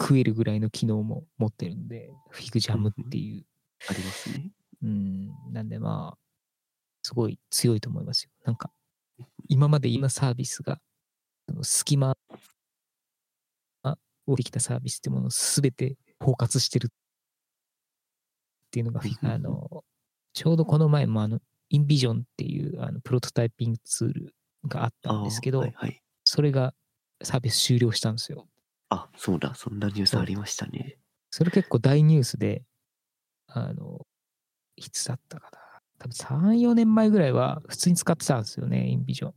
食えるぐらいの機能も持ってるんで、フィグジャムっていう。ありますね。うん。なんでまあ、すごい強いと思いますよ。なんか、今まで今サービスが、隙間降りてきたサービスってものを全て包括してるっていうのが、あの、ちょうどこの前もあの、インビジョンっていうあのプロトタイピングツールがあったんですけど、はいはい。それがサービス終了したんですよ。あ、そうだ、そんなニュースありましたね。それ結構大ニュースで、あの、いつだったかな。多分3、4年前ぐらいは普通に使ってたんですよね、インビジョン。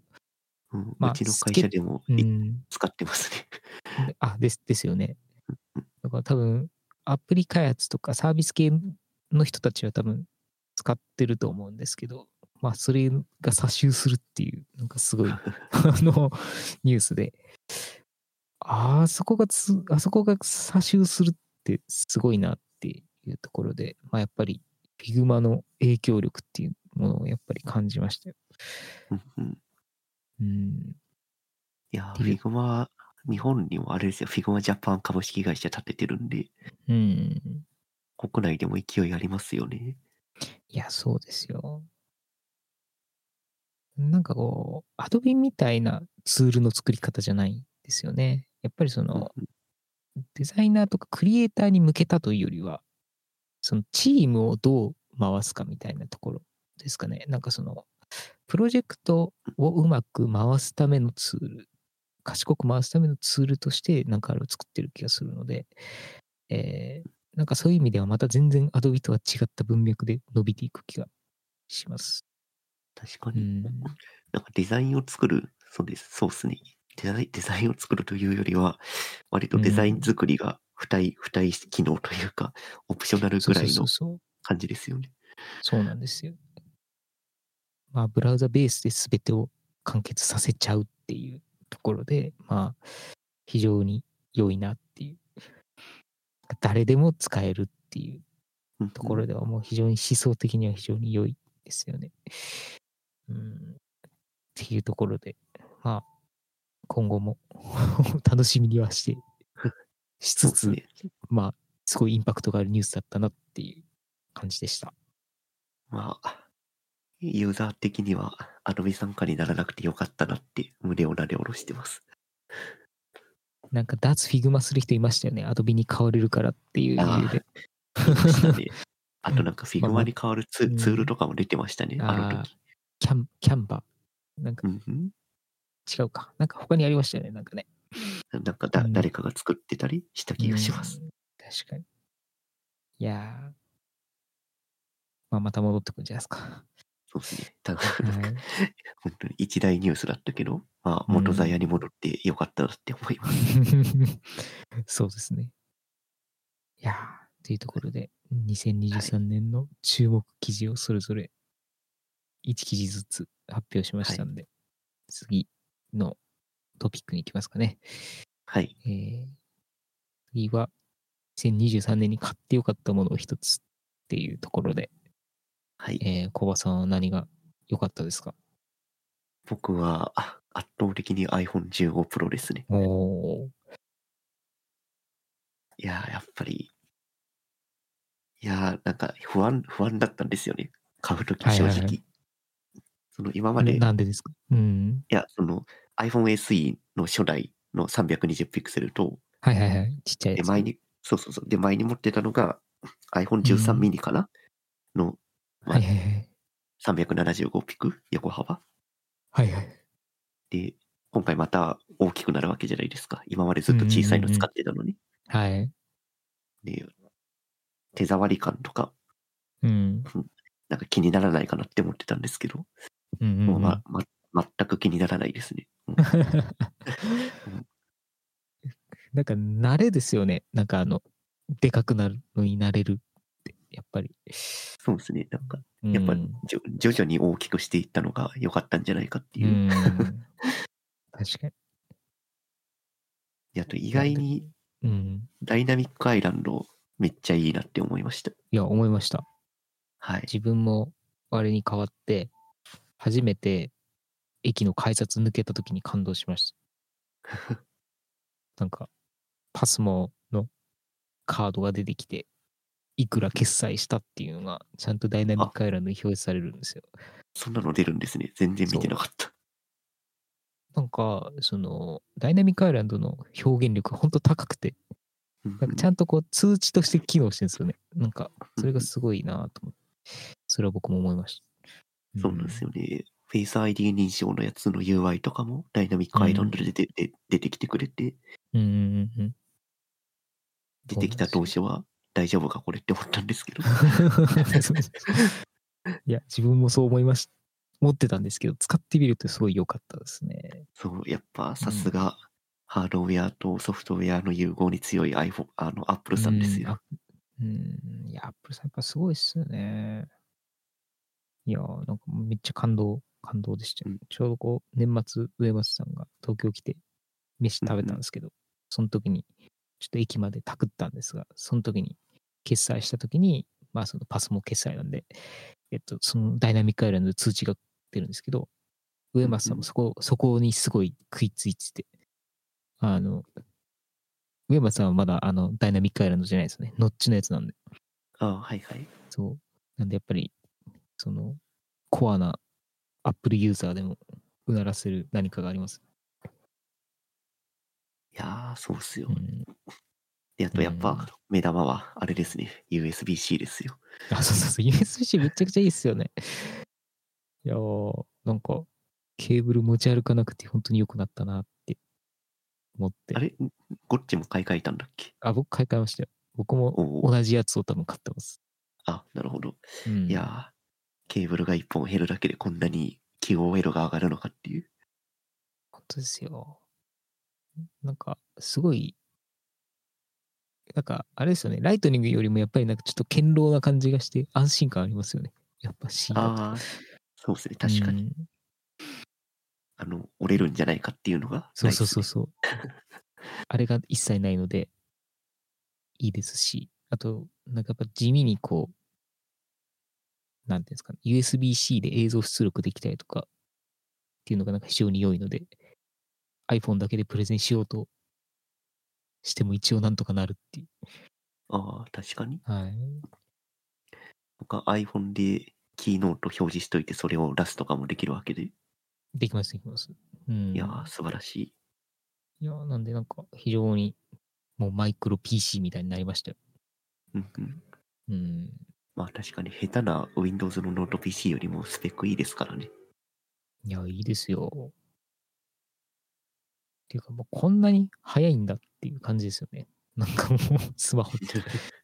うんまあうちの会社でもいうん。使ってますね。であ、です、ですよねうん。だから多分、アプリ開発とかサービス系の人たちは多分使ってると思うんですけど、まあ、それが詐集するっていう、なんかすごい、*laughs* あの、ニュースで、あそこがつ、あそこが詐集するってすごいなっていうところで、まあ、やっぱり Figma の影響力っていうものをやっぱり感じましたよ。うん。いや、フィグマ、日本にもあれですよ、 Figma Japan 株式会社立ててるんで、うん。国内でも勢いありますよね。いや、そうですよ。なんかこう、 Adobe みたいなツールの作り方じゃないんですよね。やっぱりそうんの、デザイナーとかクリエイターに向けたというよりは、そのチームをどう回すかみたいなところですかね。なんかその、プロジェクトをうまく回すためのツール、賢く回すためのツールとして、なんかあれを作ってる気がするので、えーなんかそういう意味ではまた全然 Adobe とは違った文脈で伸びていく気がします。確かに。うん。なんかデザインを作る、そうです、そうですね。デザインデザインを作るというよりは、割とデザイン作りが付帯、付帯機能というか、*laughs* オプショナルぐらいの。感じですよね。そうなんですよ。まあ、ブラウザベースで全てを完結させちゃうっていうところで、まあ、非常に良いなっていう。誰でも使えるっていううんところではもう非常に思想的には非常に良いですよね。うん。っていうところで、まあ、今後も *laughs* 楽しみにはして、しつつ、ね。まあ、すごいインパクトがあるニュースだったなっていう感じでした。まあ、ユーザー的には、アドビ傘下にならなくてよかったなって胸をなで下ろしてます。なんか脱 Figma する人いましたよね。アドビに買われるからっていう理由で。あ *laughs* となんか Figma に代わるツ,、ールとかも出てましたね、あのあー時。キャン、 Canva。なんかうんうん違うか。なんか他にありましたよね。なんかね。なんかだ、うん誰かが作ってたりした気がします。うん確かに。いやー。まあ、また戻ってくるんじゃないですか。そうですね。ただ、はい。本当に一大ニュースだったけど、まあ、うん元ザヤに戻ってよかったなって思います。そうですね。いやー、というところで、2023年の注目記事をそれぞれ1記事ずつ発表しましたんで、次のトピックに行きますかね。はい。えー次は、2023年に買ってよかったものを一つっていうところで、はい。えー、小葉さんは何が良かったですか？僕はあ圧倒的に iPhone15 Pro ですね。おー。いやー、やっぱり、いやー、なんか不安、不安だったんですよね。買うとき正直。はいはいはいその今まで、いなんでですか？うん。や、その iPhone SE の初代の320ピクセルと、はいはいはい。ちっちゃいで。前に、そうそうそう。で、前に持ってたのが iPhone13 うん mini かな、のまあはいはいはい。375ピク横幅。はいはい。で、今回また大きくなるわけじゃないですか。今までずっと小さいの使ってたのに。はい。で、手触り感とか、うん。なんか気にならないかなって思ってたんですけど、うんうんうんもうま、ま、全く気にならないですね。う *laughs* んなんか慣れですよね。なんかあの、でかくなるのになれるって、やっぱり。そうですね。なんか、うんやっぱじょ徐々に大きくしていったのが良かったんじゃないかってういう。ん。*laughs* 確かに。であと意外にうん。ダイナミックアイランドめっちゃいいなって思いました。いや、思いました。はい。自分もあれに変わって、初めて駅の改札抜けた時に感動しました。*laughs* なんか、パスモのカードが出てきて、いくら決済したっていうのが、ちゃんとダイナミックアイランドに表示されるんですよ。そんなの出るんですね。全然見てなかった。なんか、その、ダイナミックアイランドの表現力が本当高くて、うんなんかちゃんとこう通知として機能してるんですよね。なんか、それがすごいなと思って。それは僕も思いました。そうなんですよね。フェイス ID 認証のやつの UI とかもダイナミックアイランドで出て,、出てきてくれて、うん。うん出てきた当初は大丈夫かこれって思ったんですけど。*laughs* いや、自分もそう思いました。持ってたんですけど、使ってみるとすごい良かったですね。そう、やっぱさすがハードウェアとソフトウェアの融合に強い iPhone、あの、Apple さんですよ。うん。うんいや、アップルさんやっぱすごいっすよね。いやー、なんかめっちゃ感動、感動でしたよ、うんちょうどこう、年末、上松さんが東京来て、飯食べたんですけど、その時に、ちょっと駅までたくったんですが、その時に、決済した時に、まあそのパスも決済なんで、えっと、そのダイナミックアイランドで通知が出るんですけど、上松さんもそこ、そこにすごい食いついてて、あの、上松さんはまだあのダイナミックアイランドじゃないですよね。ノッチのやつなんで。ああ、はいはい。そう。なんでやっぱり、その、コアなアップルユーザーでもうならせる何かがあります。いやー、そうっすよう。ん。で、あとやっうんぱ、目玉は、あれですね。USB-C ですよ。あ、そうそうそう。USB-C めちゃくちゃいいっすよね。いやー、なんか、ケーブル持ち歩かなくて本当に良くなったなって思って。あれ？ゴッチも買い替えたんだっけ？あ、僕買い替えましたよ。僕も。同じやつを多分買ってます。あ、なるほど。うん、いやー、ケーブルが一本減るだけでこんなに QOL が上がるのかっていう。本当ですよ。なんか、すごい、なんか、あれですよね。ライトニングよりもやっぱりなんかちょっと堅牢な感じがして安心感ありますよね。やっぱ C だと。そうですね。確かに。うんあの、折れるんじゃないかっていうのがそうそうそうそう。*laughs* あれが一切ないので、いいですし、あと、なんかやっぱ地味にこう、なんていうんですかね、USB-C で映像出力できたりとかっていうのがなんか非常に良いので、iPhone だけでプレゼンしようとしても一応なんとかなるっていう。ああ、確かに。はい。他 iPhone でキーノート表示しといてそれを出すとかもできるわけで。できます、できます。うん。いやー、素晴らしい。いやーなんでなんか非常にもうマイクロ PC みたいになりましたよ。うんうん。うん。まあ確かに下手な Windows のノート PC よりもスペックいいですからね。いや、いいですよ。っていうか、もうこんなに早いんだっていう感じですよね。なんかもう、スマホって。*laughs*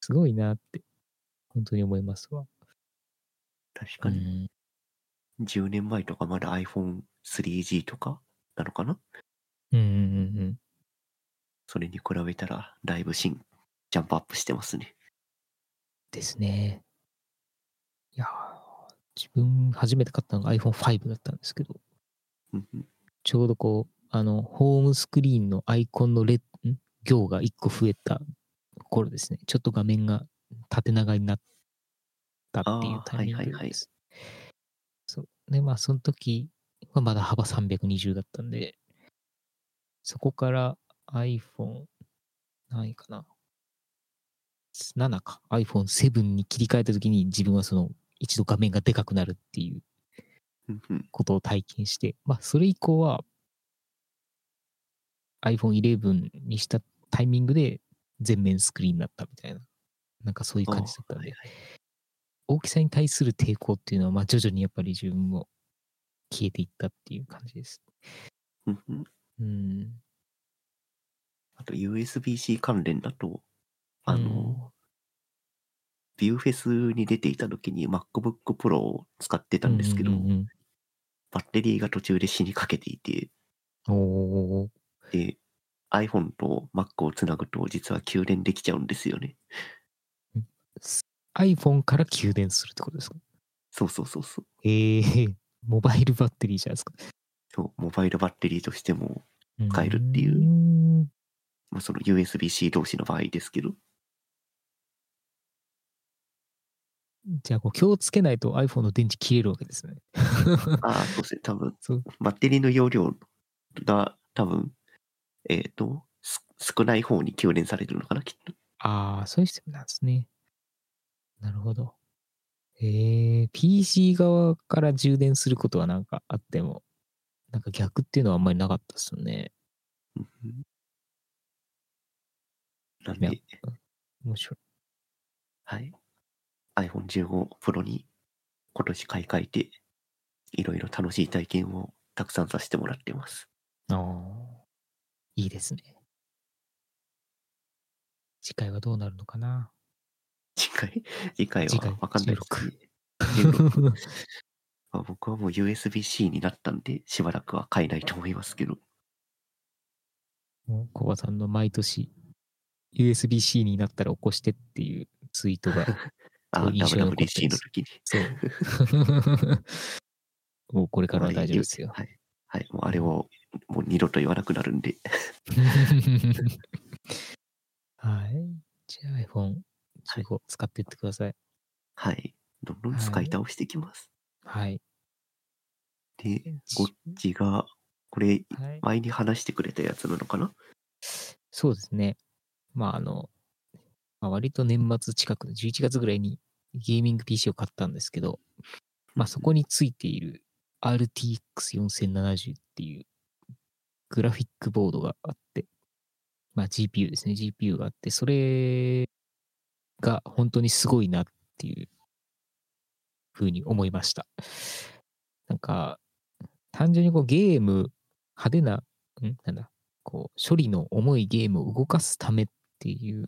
すごいなって、本当に思いますわ。確かに。うん10年前とかまだ iPhone3G とかなのかな？うんうんうんうん。それに比べたらだいぶ進、ジャンプアップしてますね。ですね。いやー自分初めて買ったのが iPhone5 だったんですけど、ちょうどこう、あの、ホームスクリーンのアイコンのレ行が1個増えた頃ですね。ちょっと画面が縦長になったっていうタイミンはいはいはいグです。そう。で、まあ、その時はまだ幅320だったんで、そこから iPhone、何位かな。7か。iPhone7 に切り替えた時に自分はその一度画面がでかくなるっていうことを体験して、まあ、それ以降は iPhone11 にしたタイミングで全面スクリーンになったみたいな、なんかそういう感じだったんで、大きさに対する抵抗っていうのは、まあ、徐々にやっぱり自分も消えていったっていう感じです。うん。あと USB-C 関連だと、あの、うん。ビューフェスに出ていた時に MacBook Pro を使ってたんですけど、うんうんバッテリーが途中で死にかけていて、で、iPhone と Mac をつなぐと実は給電できちゃうんですよね。iPhone から給電するってことですか？そうそうそうそう。ええモバイルバッテリーじゃないですか。そう、モバイルバッテリーとしても、使えるっていう。ーんまあ、その USB-C 同士の場合ですけど、じゃあ、こう、気をつけないと iPhone の電池切れるわけですね。*laughs* ああ、そうですね、多分そうバッテリーの容量が多分、えっ、と、す少ない方に給電されるのかな、きっと。ああ、そういうシステムなんですね。なるほど。えー、PC 側から充電することはなんかあっても、なんか逆っていうのはあんまりなかったですよね。なんで、面白い。はい。iPhone15 Pro に今年買い替えて、いろいろ楽しい体験をたくさんさせてもらってます。ああ、いいですね。次回はどうなるのかな？次回、次回はわかんないですね。*laughs* まあ、僕はもう USB-C になったんで、しばらくは買えないと思いますけど。コバさんの毎年 USB-C になったら起こしてっていうツイートが、*laughs* あ、WWDC の時に。そう。*laughs* もうこれからは大丈夫ですよ。はい。はい。もうあれをもう二度と言わなくなるんで。*laughs* はい。じゃあ iPhone15 使っていってください。はい。どんどん使い倒していきます。はい。で、こっちが、これ、はい、前に話してくれたやつなのかな？そうですね。まあ、あの、まあ、割と年末近くの11月ぐらいにゲーミング PC を買ったんですけど、まあ、そこについている RTX4070 っていうグラフィックボードがあって、まあ、GPU ですね。GPU があって、それが本当にすごいなっていうふうに思いました。なんか、単純にこうゲーム、派手な、ん？なんだ、こう、処理の重いゲームを動かすためっていう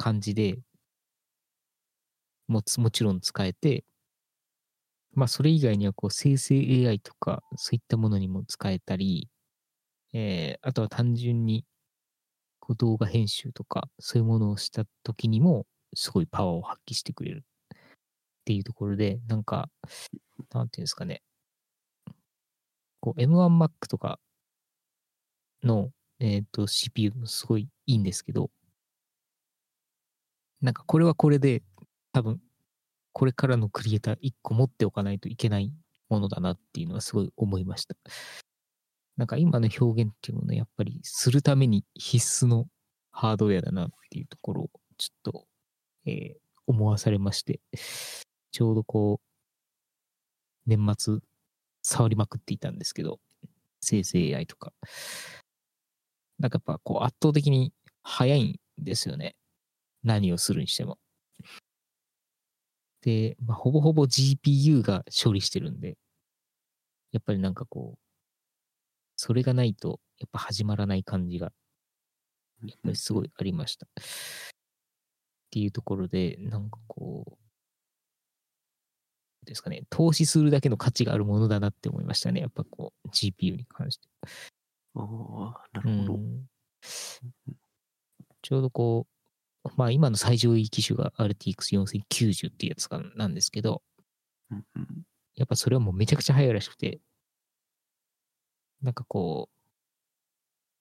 感じでもつ、もちろん使えて、まあ、それ以外には、こう、生成 AI とか、そういったものにも使えたり、えー、あとは単純に、こう、動画編集とか、そういうものをした時にも、すごいパワーを発揮してくれるっていうところで、なんか、なんていうんですかね、こう、M1Mac とかの、え、ー、と、CPU もすごいいいんですけど、なんかこれはこれで、多分、これからのクリエイター1個持っておかないといけないものだなっていうのはすごい思いました。なんか今の表現っていうものね、やっぱりするために必須のハードウェアだなっていうところをちょっと、えー、思わされまして、ちょうどこう、年末触りまくっていたんですけど、生成 AI とか。なんかやっぱこう圧倒的に早いんですよね。何をするにしても。で、まあ、ほぼほぼ GPU が処理してるんで、やっぱりなんかこう、それがないと、やっぱ始まらない感じが、やっぱりすごいありました。っていうところで、なんかこう、ですかね、投資するだけの価値があるものだなって思いましたね。やっぱこう、GPU に関して。ああ、なるほど、うん。ちょうどこう、まあ今の最上位機種が RTX4090 っていうやつかなんですけど、やっぱそれはもうめちゃくちゃ速いらしくて、なんかこう、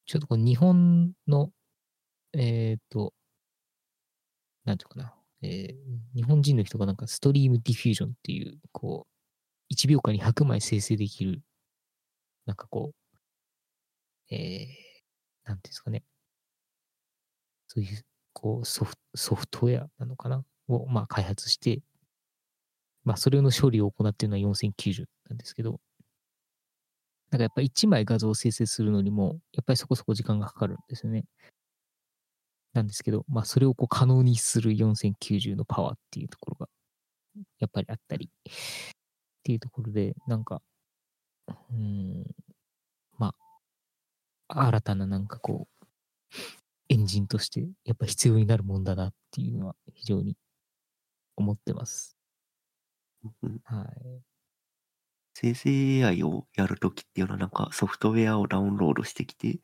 ちょっとこう日本の、えっ、ー、と、なんていうかな、えー、日本人の人がなんかストリームディフュージョンっていう、こう、1秒間に100枚生成できる、なんかこう、えー、なんていうんですかね、そういう、こうソフ、ソフトウェアなのかな？を、まあ、開発して、まあ、それの処理を行っているのは4090なんですけど、なんかやっぱ1枚画像を生成するのにも、やっぱりそこそこ時間がかかるんですよね。なんですけど、まあ、それをこう可能にする4090のパワーっていうところが、やっぱりあったり、っていうところで、なんか、うん、まあ、新たななんかこう、エンジンとしてやっぱ必要になるもんだなっていうのは非常に思ってます。うん、はい。生成 AI をやるときっていうのはなんかソフトウェアをダウンロードしてきて、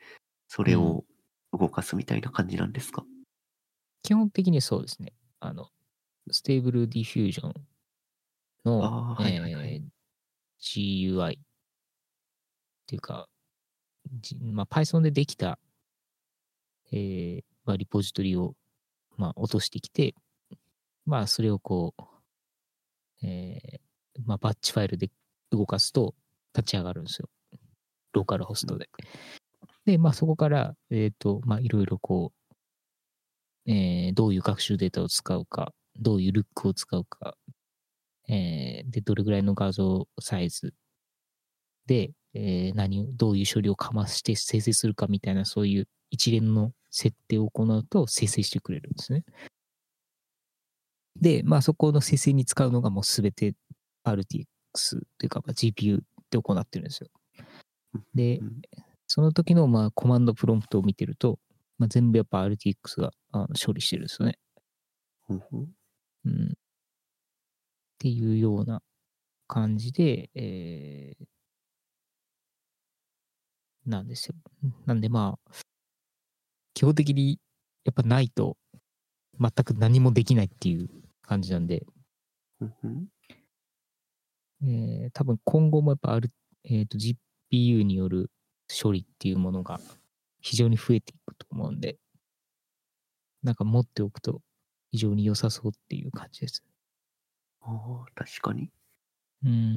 それを動かすみたいな感じなんですか、うん、基本的にそうですね。あの、 Stable Diffusion の、はいはいはい、えー、GUI っていうか、まあ、Python でできたえーまあ、リポジトリを、まあ、落としてきて、まあ、それをこう、えーまあ、バッチファイルで動かすと立ち上がるんですよ。ローカルホストで。で、まあ、そこから、えっ、ー、と、まあ、いろいろこう、えー、どういう学習データを使うか、どういうルックを使うか、えー、で、どれぐらいの画像サイズで、えー、何を、どういう処理をかまして生成するかみたいな、そういう一連の設定を行うと生成してくれるんですね。で、まあそこの生成に使うのがもうすべて RTX というかまあ GPU で行ってるんですよ。でうんその時のまあコマンドプロンプトを見てると、まあ、全部やっぱ RTX があの処理してるんですよね。うん。っていうような感じで、えーなんですよ。なんでまあ、基本的にやっぱないと全く何もできないっていう感じなんで、えー多分今後もやっぱある、えーと GPU による処理っていうものが非常に増えていくと思うんで、なんか持っておくと非常に良さそうっていう感じです。ああ、確かに。うん。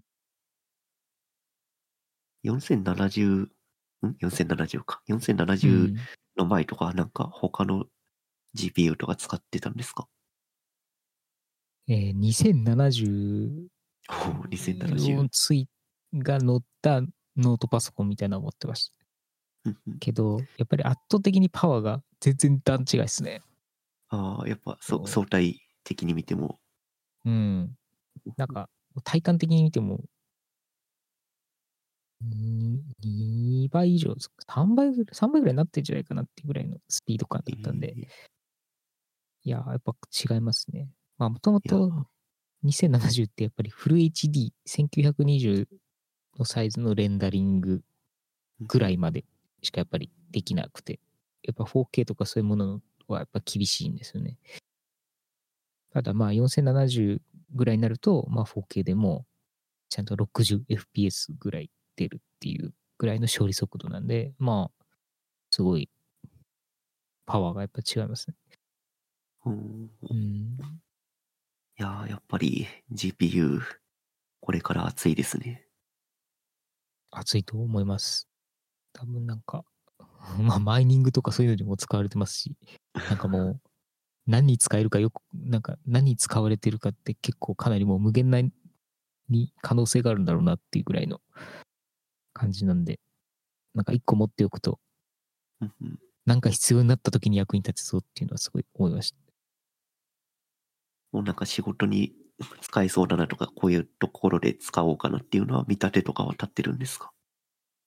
4070、ん ?4070 か。う4070んの前とか、なんか他の GPU とか使ってたんですか？えー2070おお、2070。ついが乗ったノートパソコンみたいなのを持ってました。けど、やっぱり圧倒的にパワーが全然段違いですね。ああ、やっぱそそう相対的に見ても。うん。なんか、体感的に見ても、に2倍以上、3倍ぐらい、3倍ぐらいになってるんじゃないかなっていうぐらいのスピード感だったんで、えーいやー、やっぱ違いますね。まあ、もともと2070ってやっぱりフル HD、1920のサイズのレンダリングぐらいまでしかやっぱりできなくて、やっぱ 4K とかそういうものはやっぱ厳しいんですよね。ただまあ4070ぐらいになると、まあ 4K でもちゃんと 60fps ぐらい出るっていうぐらいの処理速度なんで、まあ、すごいパワーがやっぱ違いますね。うんうん。いやー、やっぱり GPU、これから熱いですね。熱いと思います。多分なんか、*laughs* まあマイニングとかそういうのにも使われてますし、なんかもう、*laughs* 何に使えるかよく、なんか何に使われてるかって結構かなりもう無限大に可能性があるんだろうなっていうぐらいの感じなんで、なんか一個持っておくと、なんか必要になった時に役に立ちそうっていうのはすごい思いました。もうなんか仕事に使えそうだなとか、こういうところで使おうかなっていうのは見立てとかは立ってるんですか？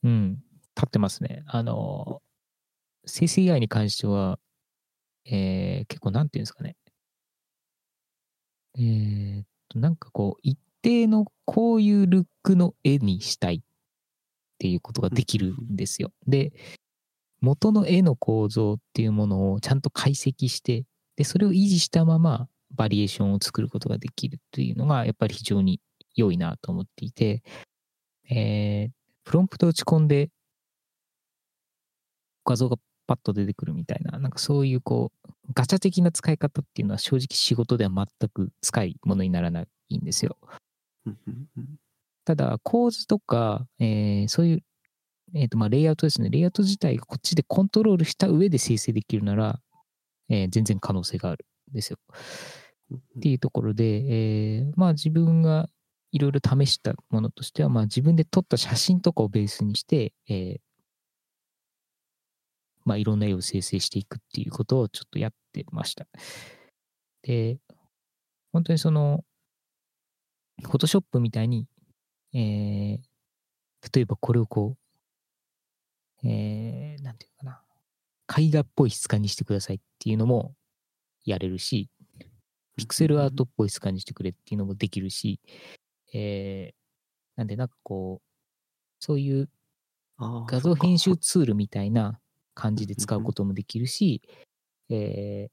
うん、立ってますね。あの、生成 AI に関しては、えー結構なんていうんですかね。えーっと、なんかこう、一定のこういうルックの絵にしたいっていうことができるんですよ。で、元の絵の構造っていうものをちゃんと解析して、で、それを維持したままバリエーションを作ることができるというのが、やっぱり非常に良いなと思っていて、えープロンプト打ち込んで画像がパッと出てくるみたいな、なんかそういうこう、ガチャ的な使い方っていうのは正直仕事では全く使い物にならないんですよ。ただ構図とか、えーそういう、えーとまあ、レイアウトですね。レイアウト自体がこっちでコントロールした上で生成できるなら、えー全然可能性があるんですよ。うんっていうところで、えーまあ自分がいろいろ試したものとしては、まあ自分で撮った写真とかをベースにして、えーまあいろんな絵を生成していくっていうことをちょっとやってました。で、本当にその、フォトショップみたいに、えー例えばこれをこう、えーなんていうかな、絵画っぽい質感にしてくださいっていうのもやれるし、ピクセルアートっぽい質感にしてくれっていうのもできるし、えーなんでなんかこう、そういう画像編集ツールみたいな感じで使うこともできるし、えー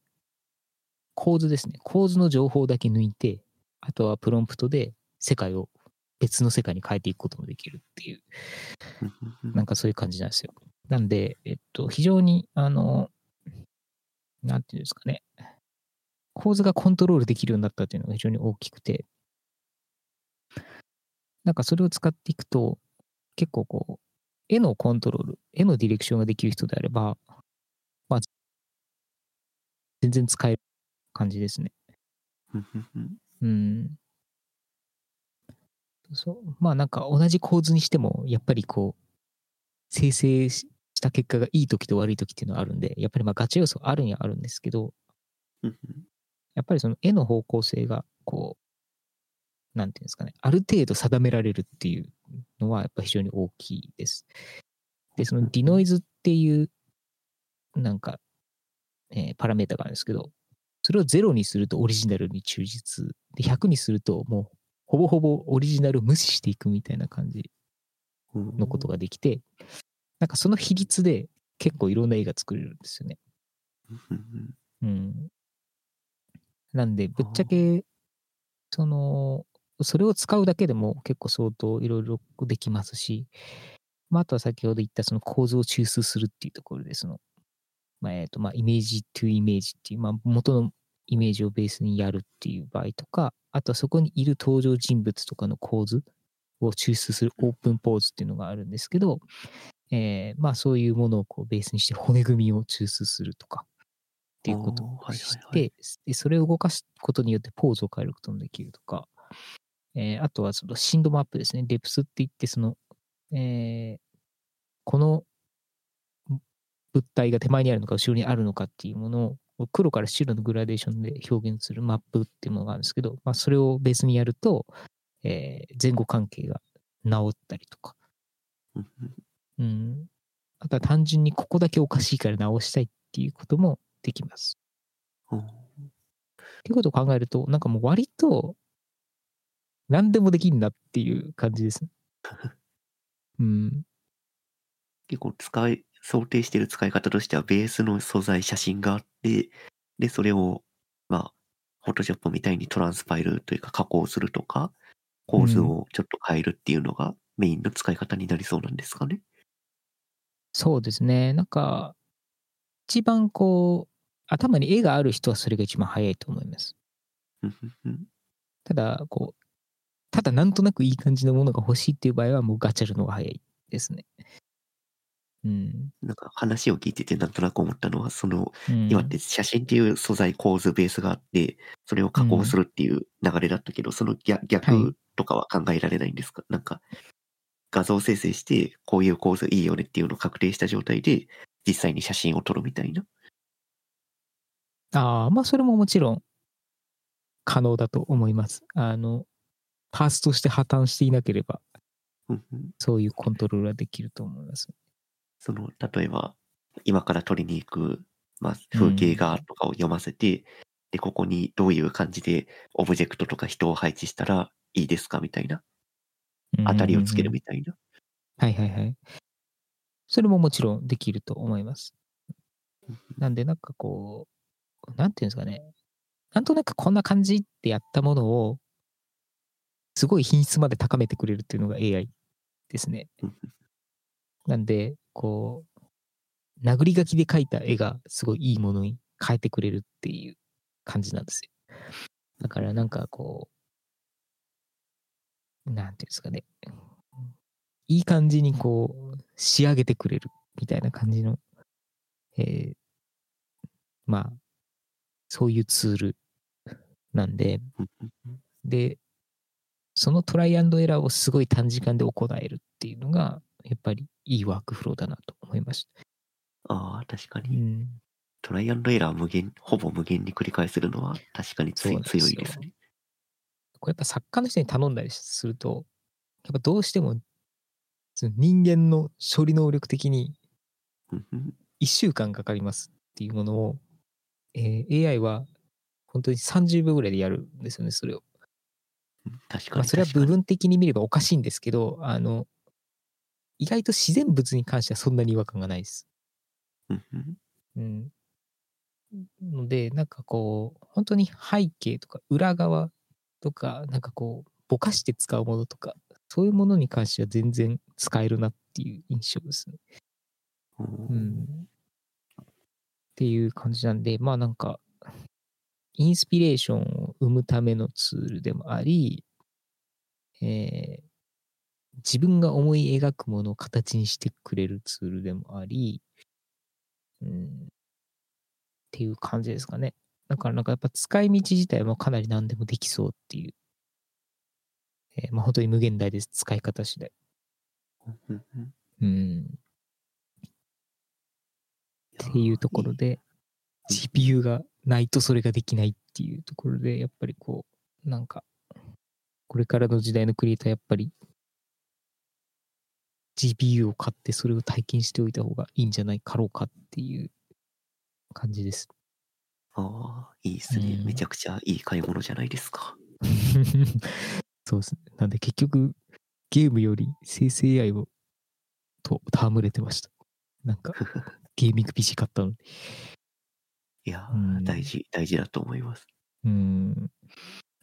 構図ですね。構図の情報だけ抜いて、あとはプロンプトで世界を別の世界に変えていくこともできるっていう、なんかそういう感じなんですよ。なんで、えっと、非常に、あの、なんていうんですかね、構図がコントロールできるようになったっていうのが非常に大きくて、なんかそれを使っていくと、結構こう、絵のコントロール、絵のディレクションができる人であれば、まあ、全然使える感じですね。うん。そう。まあなんか同じ構図にしても、やっぱりこう、生成した結果がいい時と悪い時っていうのはあるんで、やっぱりまあガチ要素あるにはあるんですけど、やっぱりその絵の方向性が、こう、なんていうんですかね、ある程度定められるっていうのは、やっぱ非常に大きいです。で、そのディノイズっていう、なんか、えーパラメータがあるんですけど、それを0にするとオリジナルに忠実。で、100にするともう、ほぼほぼオリジナルを無視していくみたいな感じうんのことができて、なんかその比率で結構いろんな絵が作れるんですよね。うんうん。なんで、ぶっちゃけ、その、それを使うだけでも結構相当いろいろできますし、まあ、あとは先ほど言ったその構図を抽出するっていうところで、その、まあ、えっ、と、まあ、イメージトゥイメージっていう、まあ、元のイメージをベースにやるっていう場合とか、あとはそこにいる登場人物とかの構図を抽出するオープンポーズっていうのがあるんですけど、えーまあそういうものをこうベースにして骨組みを抽出するとかっていうことをして、はいでそれを動かすことによってポーズを変えることもできるとか、えーあとはその深度マップですね。デプスって言って、その、えーこの物体が手前にあるのか後ろにあるのかっていうものを黒から白のグラデーションで表現するマップっていうものがあるんですけど、まあ、それをベースにやると、えー前後関係が治ったりとか、うんうん。あとは単純にここだけおかしいから直したいっていうこともできます。うんっていうことを考えると、なんかもう割と何でもできんなっていう感じですね。*laughs* うん。結構使い、想定している使い方としては、ベースの素材、写真があって、で、それを、まあ、フォトショップみたいにトランスパイルというか加工するとか、構図をちょっと変えるっていうのがメインの使い方になりそうなんですかね？そうですね。なんか、一番こう、頭に絵がある人はそれが一番早いと思います。うんうんうんただ、こう、ただなんとなくいい感じのものが欲しいっていう場合はもうガチャるのが早いですね。うん。なんか話を聞いててなんとなく思ったのは、その、うん、今って写真っていう素材構図ベースがあって、それを加工するっていう流れだったけど、その逆とかは考えられないんですか、なんか、画像生成して、こういう構図いいよねっていうのを確定した状態で、実際に写真を撮るみたいな？ああ、まあそれももちろん可能だと思います。あの、パースとして破綻していなければ、そういうコントロールはできると思います。その、例えば、今から撮りに行く、まあ、風景画とかを読ませて、で、ここにどういう感じでオブジェクトとか人を配置したらいいですかみたいな。当たりをつけるうんみたいな。はいはいはい。それももちろんできると思います。なんでなんかこう、なんていうんですかね。なんとなくこんな感じってやったものを、すごい品質まで高めてくれるっていうのが AI ですね。うんなんで、こう、殴り書きで描いた絵がすごいいいものに変えてくれるっていう感じなんですよ。だからなんかこう、なんていうんですかね。いい感じにこう、仕上げてくれるみたいな感じの、えーまあ、そういうツールなんで、で、そのトライアンドエラーをすごい短時間で行えるっていうのが、やっぱりいいワークフローだなと思いました。ああ、確かうに。ん。トライアンドエラー無限、ほぼ無限に繰り返せるのは確かに強いですね。これやっぱ作家の人に頼んだりすると、やっぱどうしても、人間の処理能力的にうんうん1週間かかりますっていうものを、えー AI は本当に30秒ぐらいでやるんですよね、それを。うん確かまあ、に。それは部分的に見ればおかしいんですけど、あの、意外と自然物に関してはそんなに違和感がないです。うん。ので、なんかこう、本当に背景とか裏側とか、なんかこう、ぼかして使うものとか、そういうものに関しては全然使えるなっていう印象ですね。うん。っていう感じなんで、まあなんか、インスピレーションを生むためのツールでもあり、えー自分が思い描くものを形にしてくれるツールでもあり、うん、っていう感じですかね。だからなんかやっぱ使い道自体もかなり何でもできそうっていう、えーまあ本当に無限大です。使い方次第。うん。っていうところで、GPU がないとそれができないっていうところで、やっぱりこう、なんか、これからの時代のクリエイターやっぱり GPU を買ってそれを体験しておいた方がいいんじゃないかろうかっていう感じです。ああ、いいですね。うんめちゃくちゃいい買い物じゃないですか。*laughs* そうですね。なんで結局、ゲームより生成 AI をと戯れてました。なんか、*laughs* ゲーミング PC 買ったのに。いやー、うん大事、大事だと思います。うん。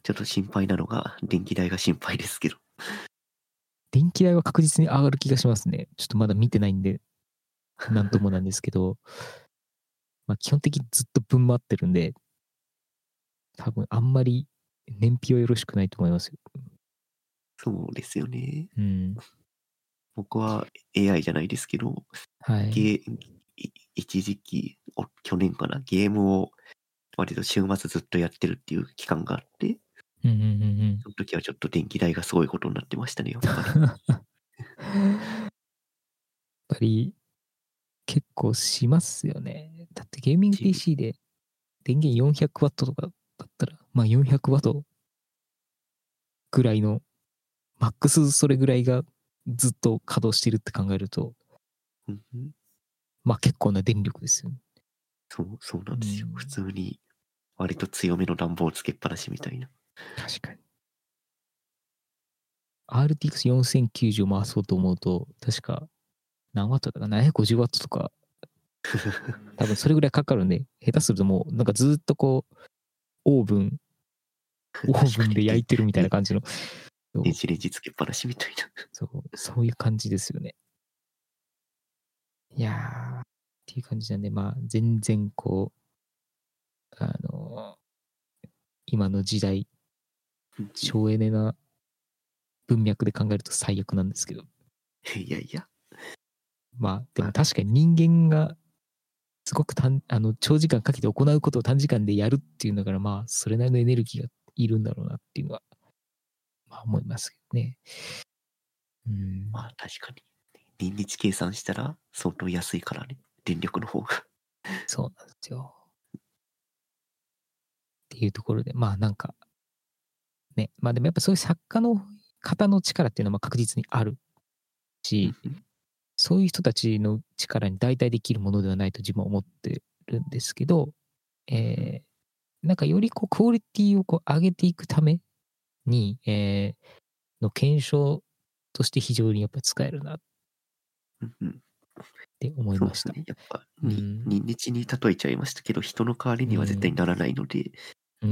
ちょっと心配なのが、電気代が心配ですけど。電気代は確実に上がる気がしますね。ちょっとまだ見てないんで、なんともなんですけど、*laughs* まあ基本的にずっと分回ってるんで、多分あんまり燃費はよろしくないと思いますよ。そうですよね。うん。僕は AI じゃないですけど、はい。ゲ一時期、お去年かな、ゲームを割と週末ずっとやってるっていう期間があって、うんうんうんうん。その時はちょっと電気代がすごいことになってましたね、やっぱり。やっぱり結構しますよね。だってゲーミングし PC で電源 400W とかだったら、まあ 400W ぐらいの、マックスそれぐらいがずっと稼働してるって考えると、うんうんまあ結構な電力ですよね。そう、そうなんですようん。普通に、割と強めの暖房つけっぱなしみたいな。確かに。RTX4090 を回そうと思うと、確か何ワットだか ?750 ワットとか *laughs* 多分それぐらいかかるんで、下手するともう、なんかずっとこう、オーブン、オーブンで焼いてるみたいな感じの、そう電子レンジつけっぱなしみたいな。そうそういう感じですよね。いやー、っていう感じなんで、まあ、全然こう、あの今の時代、省エネな文脈で考えると最悪なんですけど、いやいや。まあ、でも確かに人間がすごく短あの長時間かけて行うことを短時間でやるっていうんだから、まあ、それなりのエネルギーがいるんだろうなっていうのは、まあ思いますけどね。うん。まあ確かに。臨日計算したら相当安いからね。電力の方が。そうなんですよ。っていうところで、まあなんか、ね、まあでもやっぱそういう作家の方の力っていうのはまあ確実にあるし、そういう人たちの力に代替できるものではないと自分は思ってるんですけど、えーなんかよりこうクオリティをこう上げていくために、えーの検証として非常にやっぱり使えるなって思いました。そうですね。やっぱ、にうん。臨日に例えちゃいましたけど、人の代わりには絶対ならないので、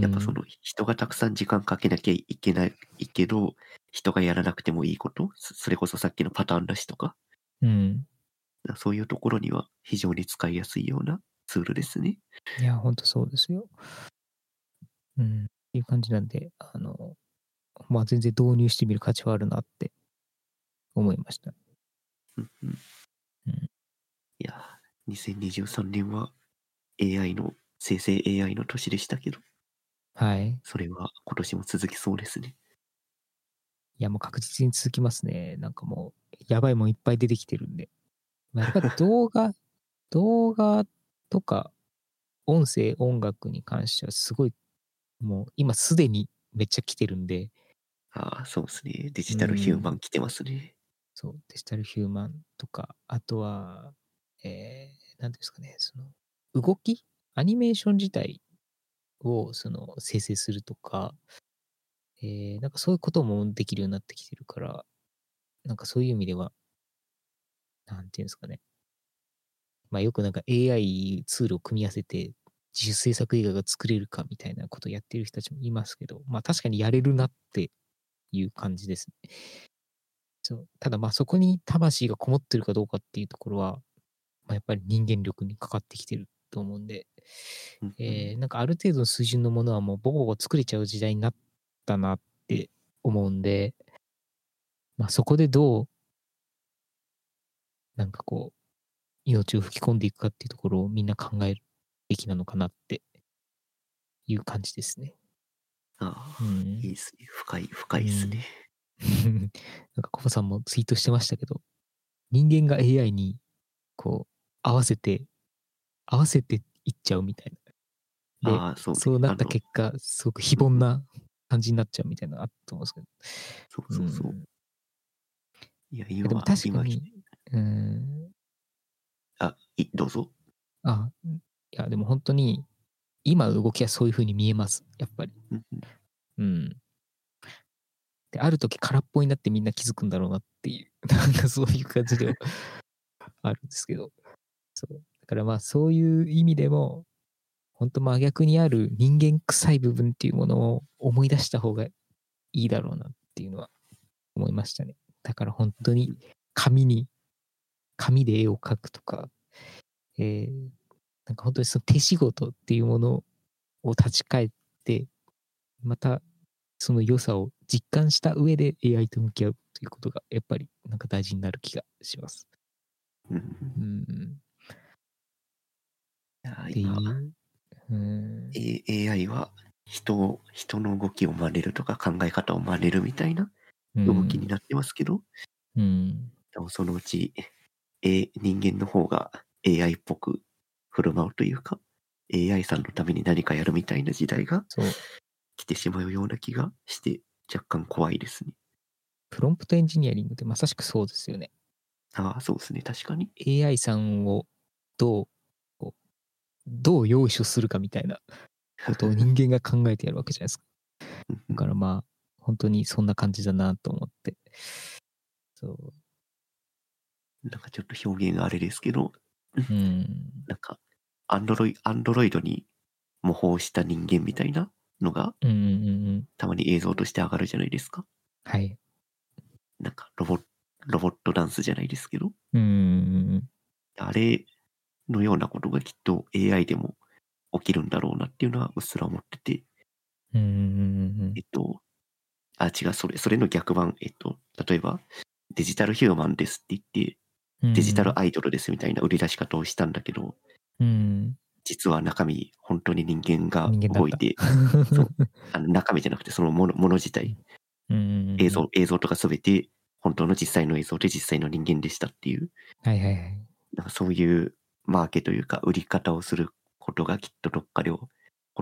やっぱその人がたくさん時間かけなきゃいけないけど、人がやらなくてもいいこと、そそれこそさっきのパターン出しとか、うん。そういうところには非常に使いやすいようなツールですね。いや、ほんとそうですよ。うん。いう感じなんで、あの、まあ全然導入してみる価値はあるなって思いました。うんうんうんいやー、2023年は AI の、生成 AI の年でしたけど、はい。それは今年も続きそうですね。いや、もう確実に続きますね。なんかもう、やばいもんいっぱい出てきてるんで。まあやっぱり動画、*laughs* 動画とか、音声、音楽に関してはすごい、もう今すでにめっちゃ来てるんで、ああ、そうですね。デジタルヒューマン来てますね。そう、デジタルヒューマンとか、あとは、えー、なんですかね、その、動き？アニメーション自体を、その、生成するとか、えー、なんかそういうこともできるようになってきてるから、なんかそういう意味では、なんていうんですかね。まあよくなんか AI ツールを組み合わせて自主制作映画が作れるかみたいなことをやってる人たちもいますけど、まあ確かにやれるなっていう感じですね。そうただまあそこに魂がこもってるかどうかっていうところは、まあ、やっぱり人間力にかかってきてると思うんで、うんうんえーなんかある程度の水準のものはもうボコボコ作れちゃう時代になったなって思うんで、まあそこでどう、なんかこう、命を吹き込んでいくかっていうところをみんな考えるべきなのかなっていう感じですね。ああ、うんいいですね。深い、深いですね。*laughs* なんかコバさんもツイートしてましたけど、人間が AI にこう合わせて合わせていっちゃうみたいな。で、そうね。そうなった結果、すごく非凡な感じになっちゃうみたいなのあったと思うんですけど。そうそうそう。んいや、今、でも確か今に、うん、あ、いどうぞ。あ、いや、でも本当に、今の動きはそういう風に見えます、やっぱり。うん。で、ある時空っぽになってみんな気づくんだろうなっていう、なんかそういう感じではあるんですけど。そう。だからまあそういう意味でも、本当真逆にある人間臭い部分っていうものを思い出した方がいいだろうなっていうのは思いましたね。だから本当に紙に、紙で絵を描くとか、えーなんか本当にその手仕事っていうものを立ち返って、またその良さを実感した上で AI と向き合うということがやっぱりなんか大事になる気がします。うんっていうん。AI は人を、人の動きを真似るとか考え方を真似るみたいな動きになってますけど、うん。でもそのうち、え人間の方が AI っぽく振る舞うというか、AI さんのために何かやるみたいな時代が。来てしまうような気がして、若干怖いですね。プロンプトエンジニアリングってまさしくそうですよね。ああ、そうですね、確かに。AI さんをどうどう用意するかみたいなことを *laughs* 人間が考えてやるわけじゃないですか。だからまあ、本当にそんな感じだなと思って。そう。なんかちょっと表現があれですけど、うん。なんか、アンドロイアンドロイドに模倣した人間みたいなのが、うんうんうんうん。たまに映像として上がるじゃないですか。はい。なんか、ロボロボットダンスじゃないですけど、うんうんうんあれのようなことがきっと AI でも起きるんだろうなっていうのはうっすら思ってて、うん。えっと、あ、違う、それ、それの逆版、えっと、例えば、デジタルヒューマンですって言って、うん。デジタルアイドルですみたいな売り出し方をしたんだけど、うん。実は中身、本当に人間が動いて、*laughs* あの中身じゃなくてそのものもの自体、映像、映像とかすべて本当の実際の映像で実際の人間でしたっていう、はいはいはい。なんかそういうマーケというか売り方をすることがきっとどっかで今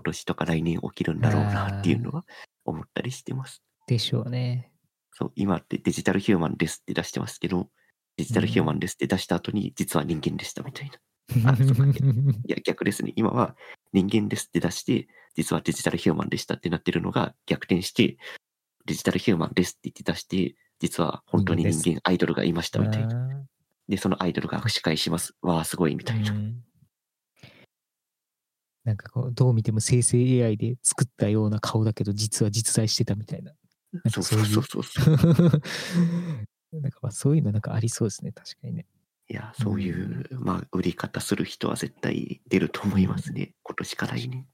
年とか来年起きるんだろうなっていうのは思ったりしてます。でしょうね。そう、今ってデジタルヒューマンですって出してますけど、デジタルヒューマンですって出した後に実は人間でしたみたいな。*laughs* あそうかいや、逆ですね。今は人間ですって出して、実はデジタルヒューマンでしたってなってるのが逆転して、デジタルヒューマンですって言って出して、実は本当に人間、アイドルがいましたみたいな。な。で、そのアイドルが握手会します。わあ、すごいみたいな。うんなんかこう、どう見ても生成 AI で作ったような顔だけど、実は実在してたみたいな。なんそうかそういうそうそう。*laughs* なんかまあそういうのなんかありそうですね、確かにね。いや、そういう、まあ、売り方する人は絶対出ると思いますね。今年から来年。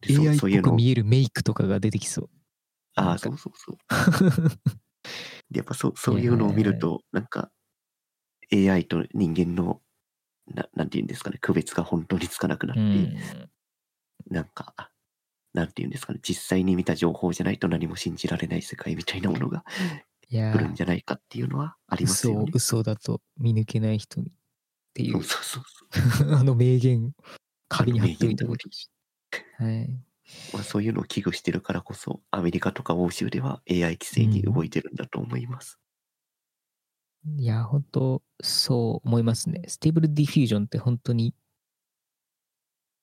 でそう AI っぽく見えるメイクとかが出てきそう。ああ、そうそうそう。*laughs* でやっぱそうそういうのを見ると、なんか AI と人間のな、なんていうんですかね、区別が本当につかなくなって、うんなんか、なんていうんですかね、実際に見た情報じゃないと何も信じられない世界みたいなものがいや来るんーじゃないかっていうのはありますよね。嘘だと見抜けない人にっていそうう、そうそうそ *laughs* あの名言、壁に貼っておいてほしい。はい。う、まあ。そういうのを危惧してるからこそ、アメリカとか欧州では AI 規制に動いてるんだと思います。いや、本当そう思いますね。 Stable Diffusion って本当に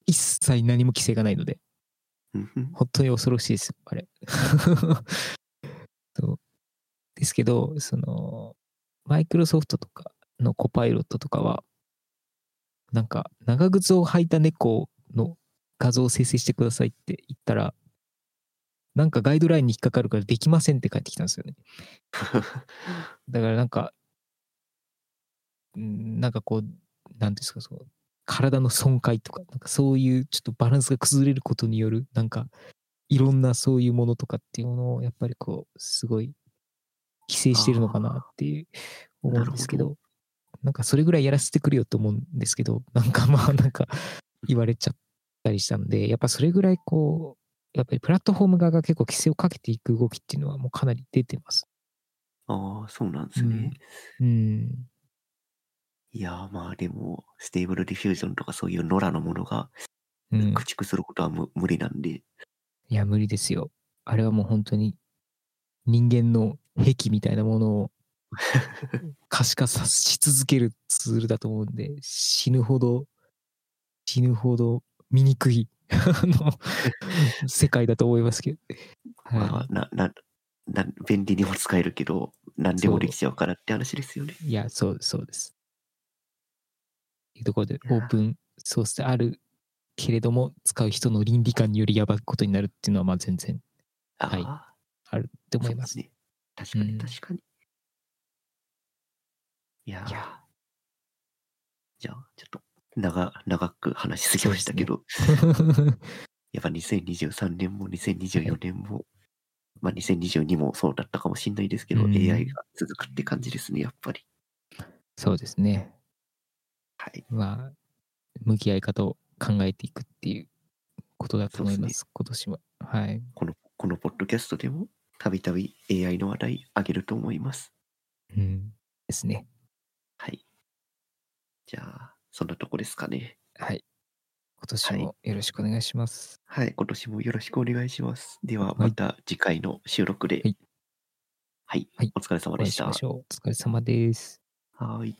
一切何も規制がないので、本当に恐ろしいですよ、あれ。*laughs* そうですけど、その、マイクロソフトとかのコパイロットとかは、なんか、長靴を履いた猫の画像を生成してくださいって言ったら、なんかガイドラインに引っかかるからできませんって返ってきたんですよね。*laughs* だからなんか、うんなんかこう、なんですか、そう、体の損壊とか、なんかそういうちょっとバランスが崩れることによる、なんか、いろんなそういうものとかっていうものを、やっぱりこう、すごい、規制してるのかなっていう、思うんですけなど、なんかそれぐらいやらせてくれよと思うんですけど、なんかまあ、なんか、言われちゃったりしたんで、やっぱそれぐらいこう、やっぱりプラットフォーム側が結構規制をかけていく動きっていうのはもうかなり出てます。ああ、そうなんですね。うん。いやーまあでも、 Stable Diffusion とかそういう野良のものがうん。駆逐することはむ無理なんで、いや、無理ですよ。あれはもう本当に人間の癖みたいなものを *laughs* 可視化さし続けるツールだと思うんで、死ぬほど、死ぬほど醜いあの *laughs* 世界だと思いますけど。まはあ、な、な、な、便利にも使えるけど、何でもできちゃうからって話ですよね。い。いや、そうです、そうです。というところで、オープンソースであるけれども、使う人の倫理観によりやばいことになるっていうのは、まあ全然あはい。あ、あるって思いま。す。すね。確かうん。に、確かに。いやー。いやじゃあ、ちょっと、長、長く話しすぎましたけど、やっぱ2023年も2024年も、まあ2022もそうだったかもしれないですけど、うん。AI が続くって感じですね、やっぱり。そうですね。はい。まあ、向き合い方を考えていくっていうことだと思いま。そうです今年は。はい。この、このポッドキャストでも、たびたび AI の話題あげると思います。うん。ですね。はい。じゃあ、そんなとこですかね。はい。今年もよろしくお願いします。はい、今年もよろしくお願いします。では、はいまた次回の収録で。はい。はい、はいお疲れ様おでし。た。お疲れ様です。はい。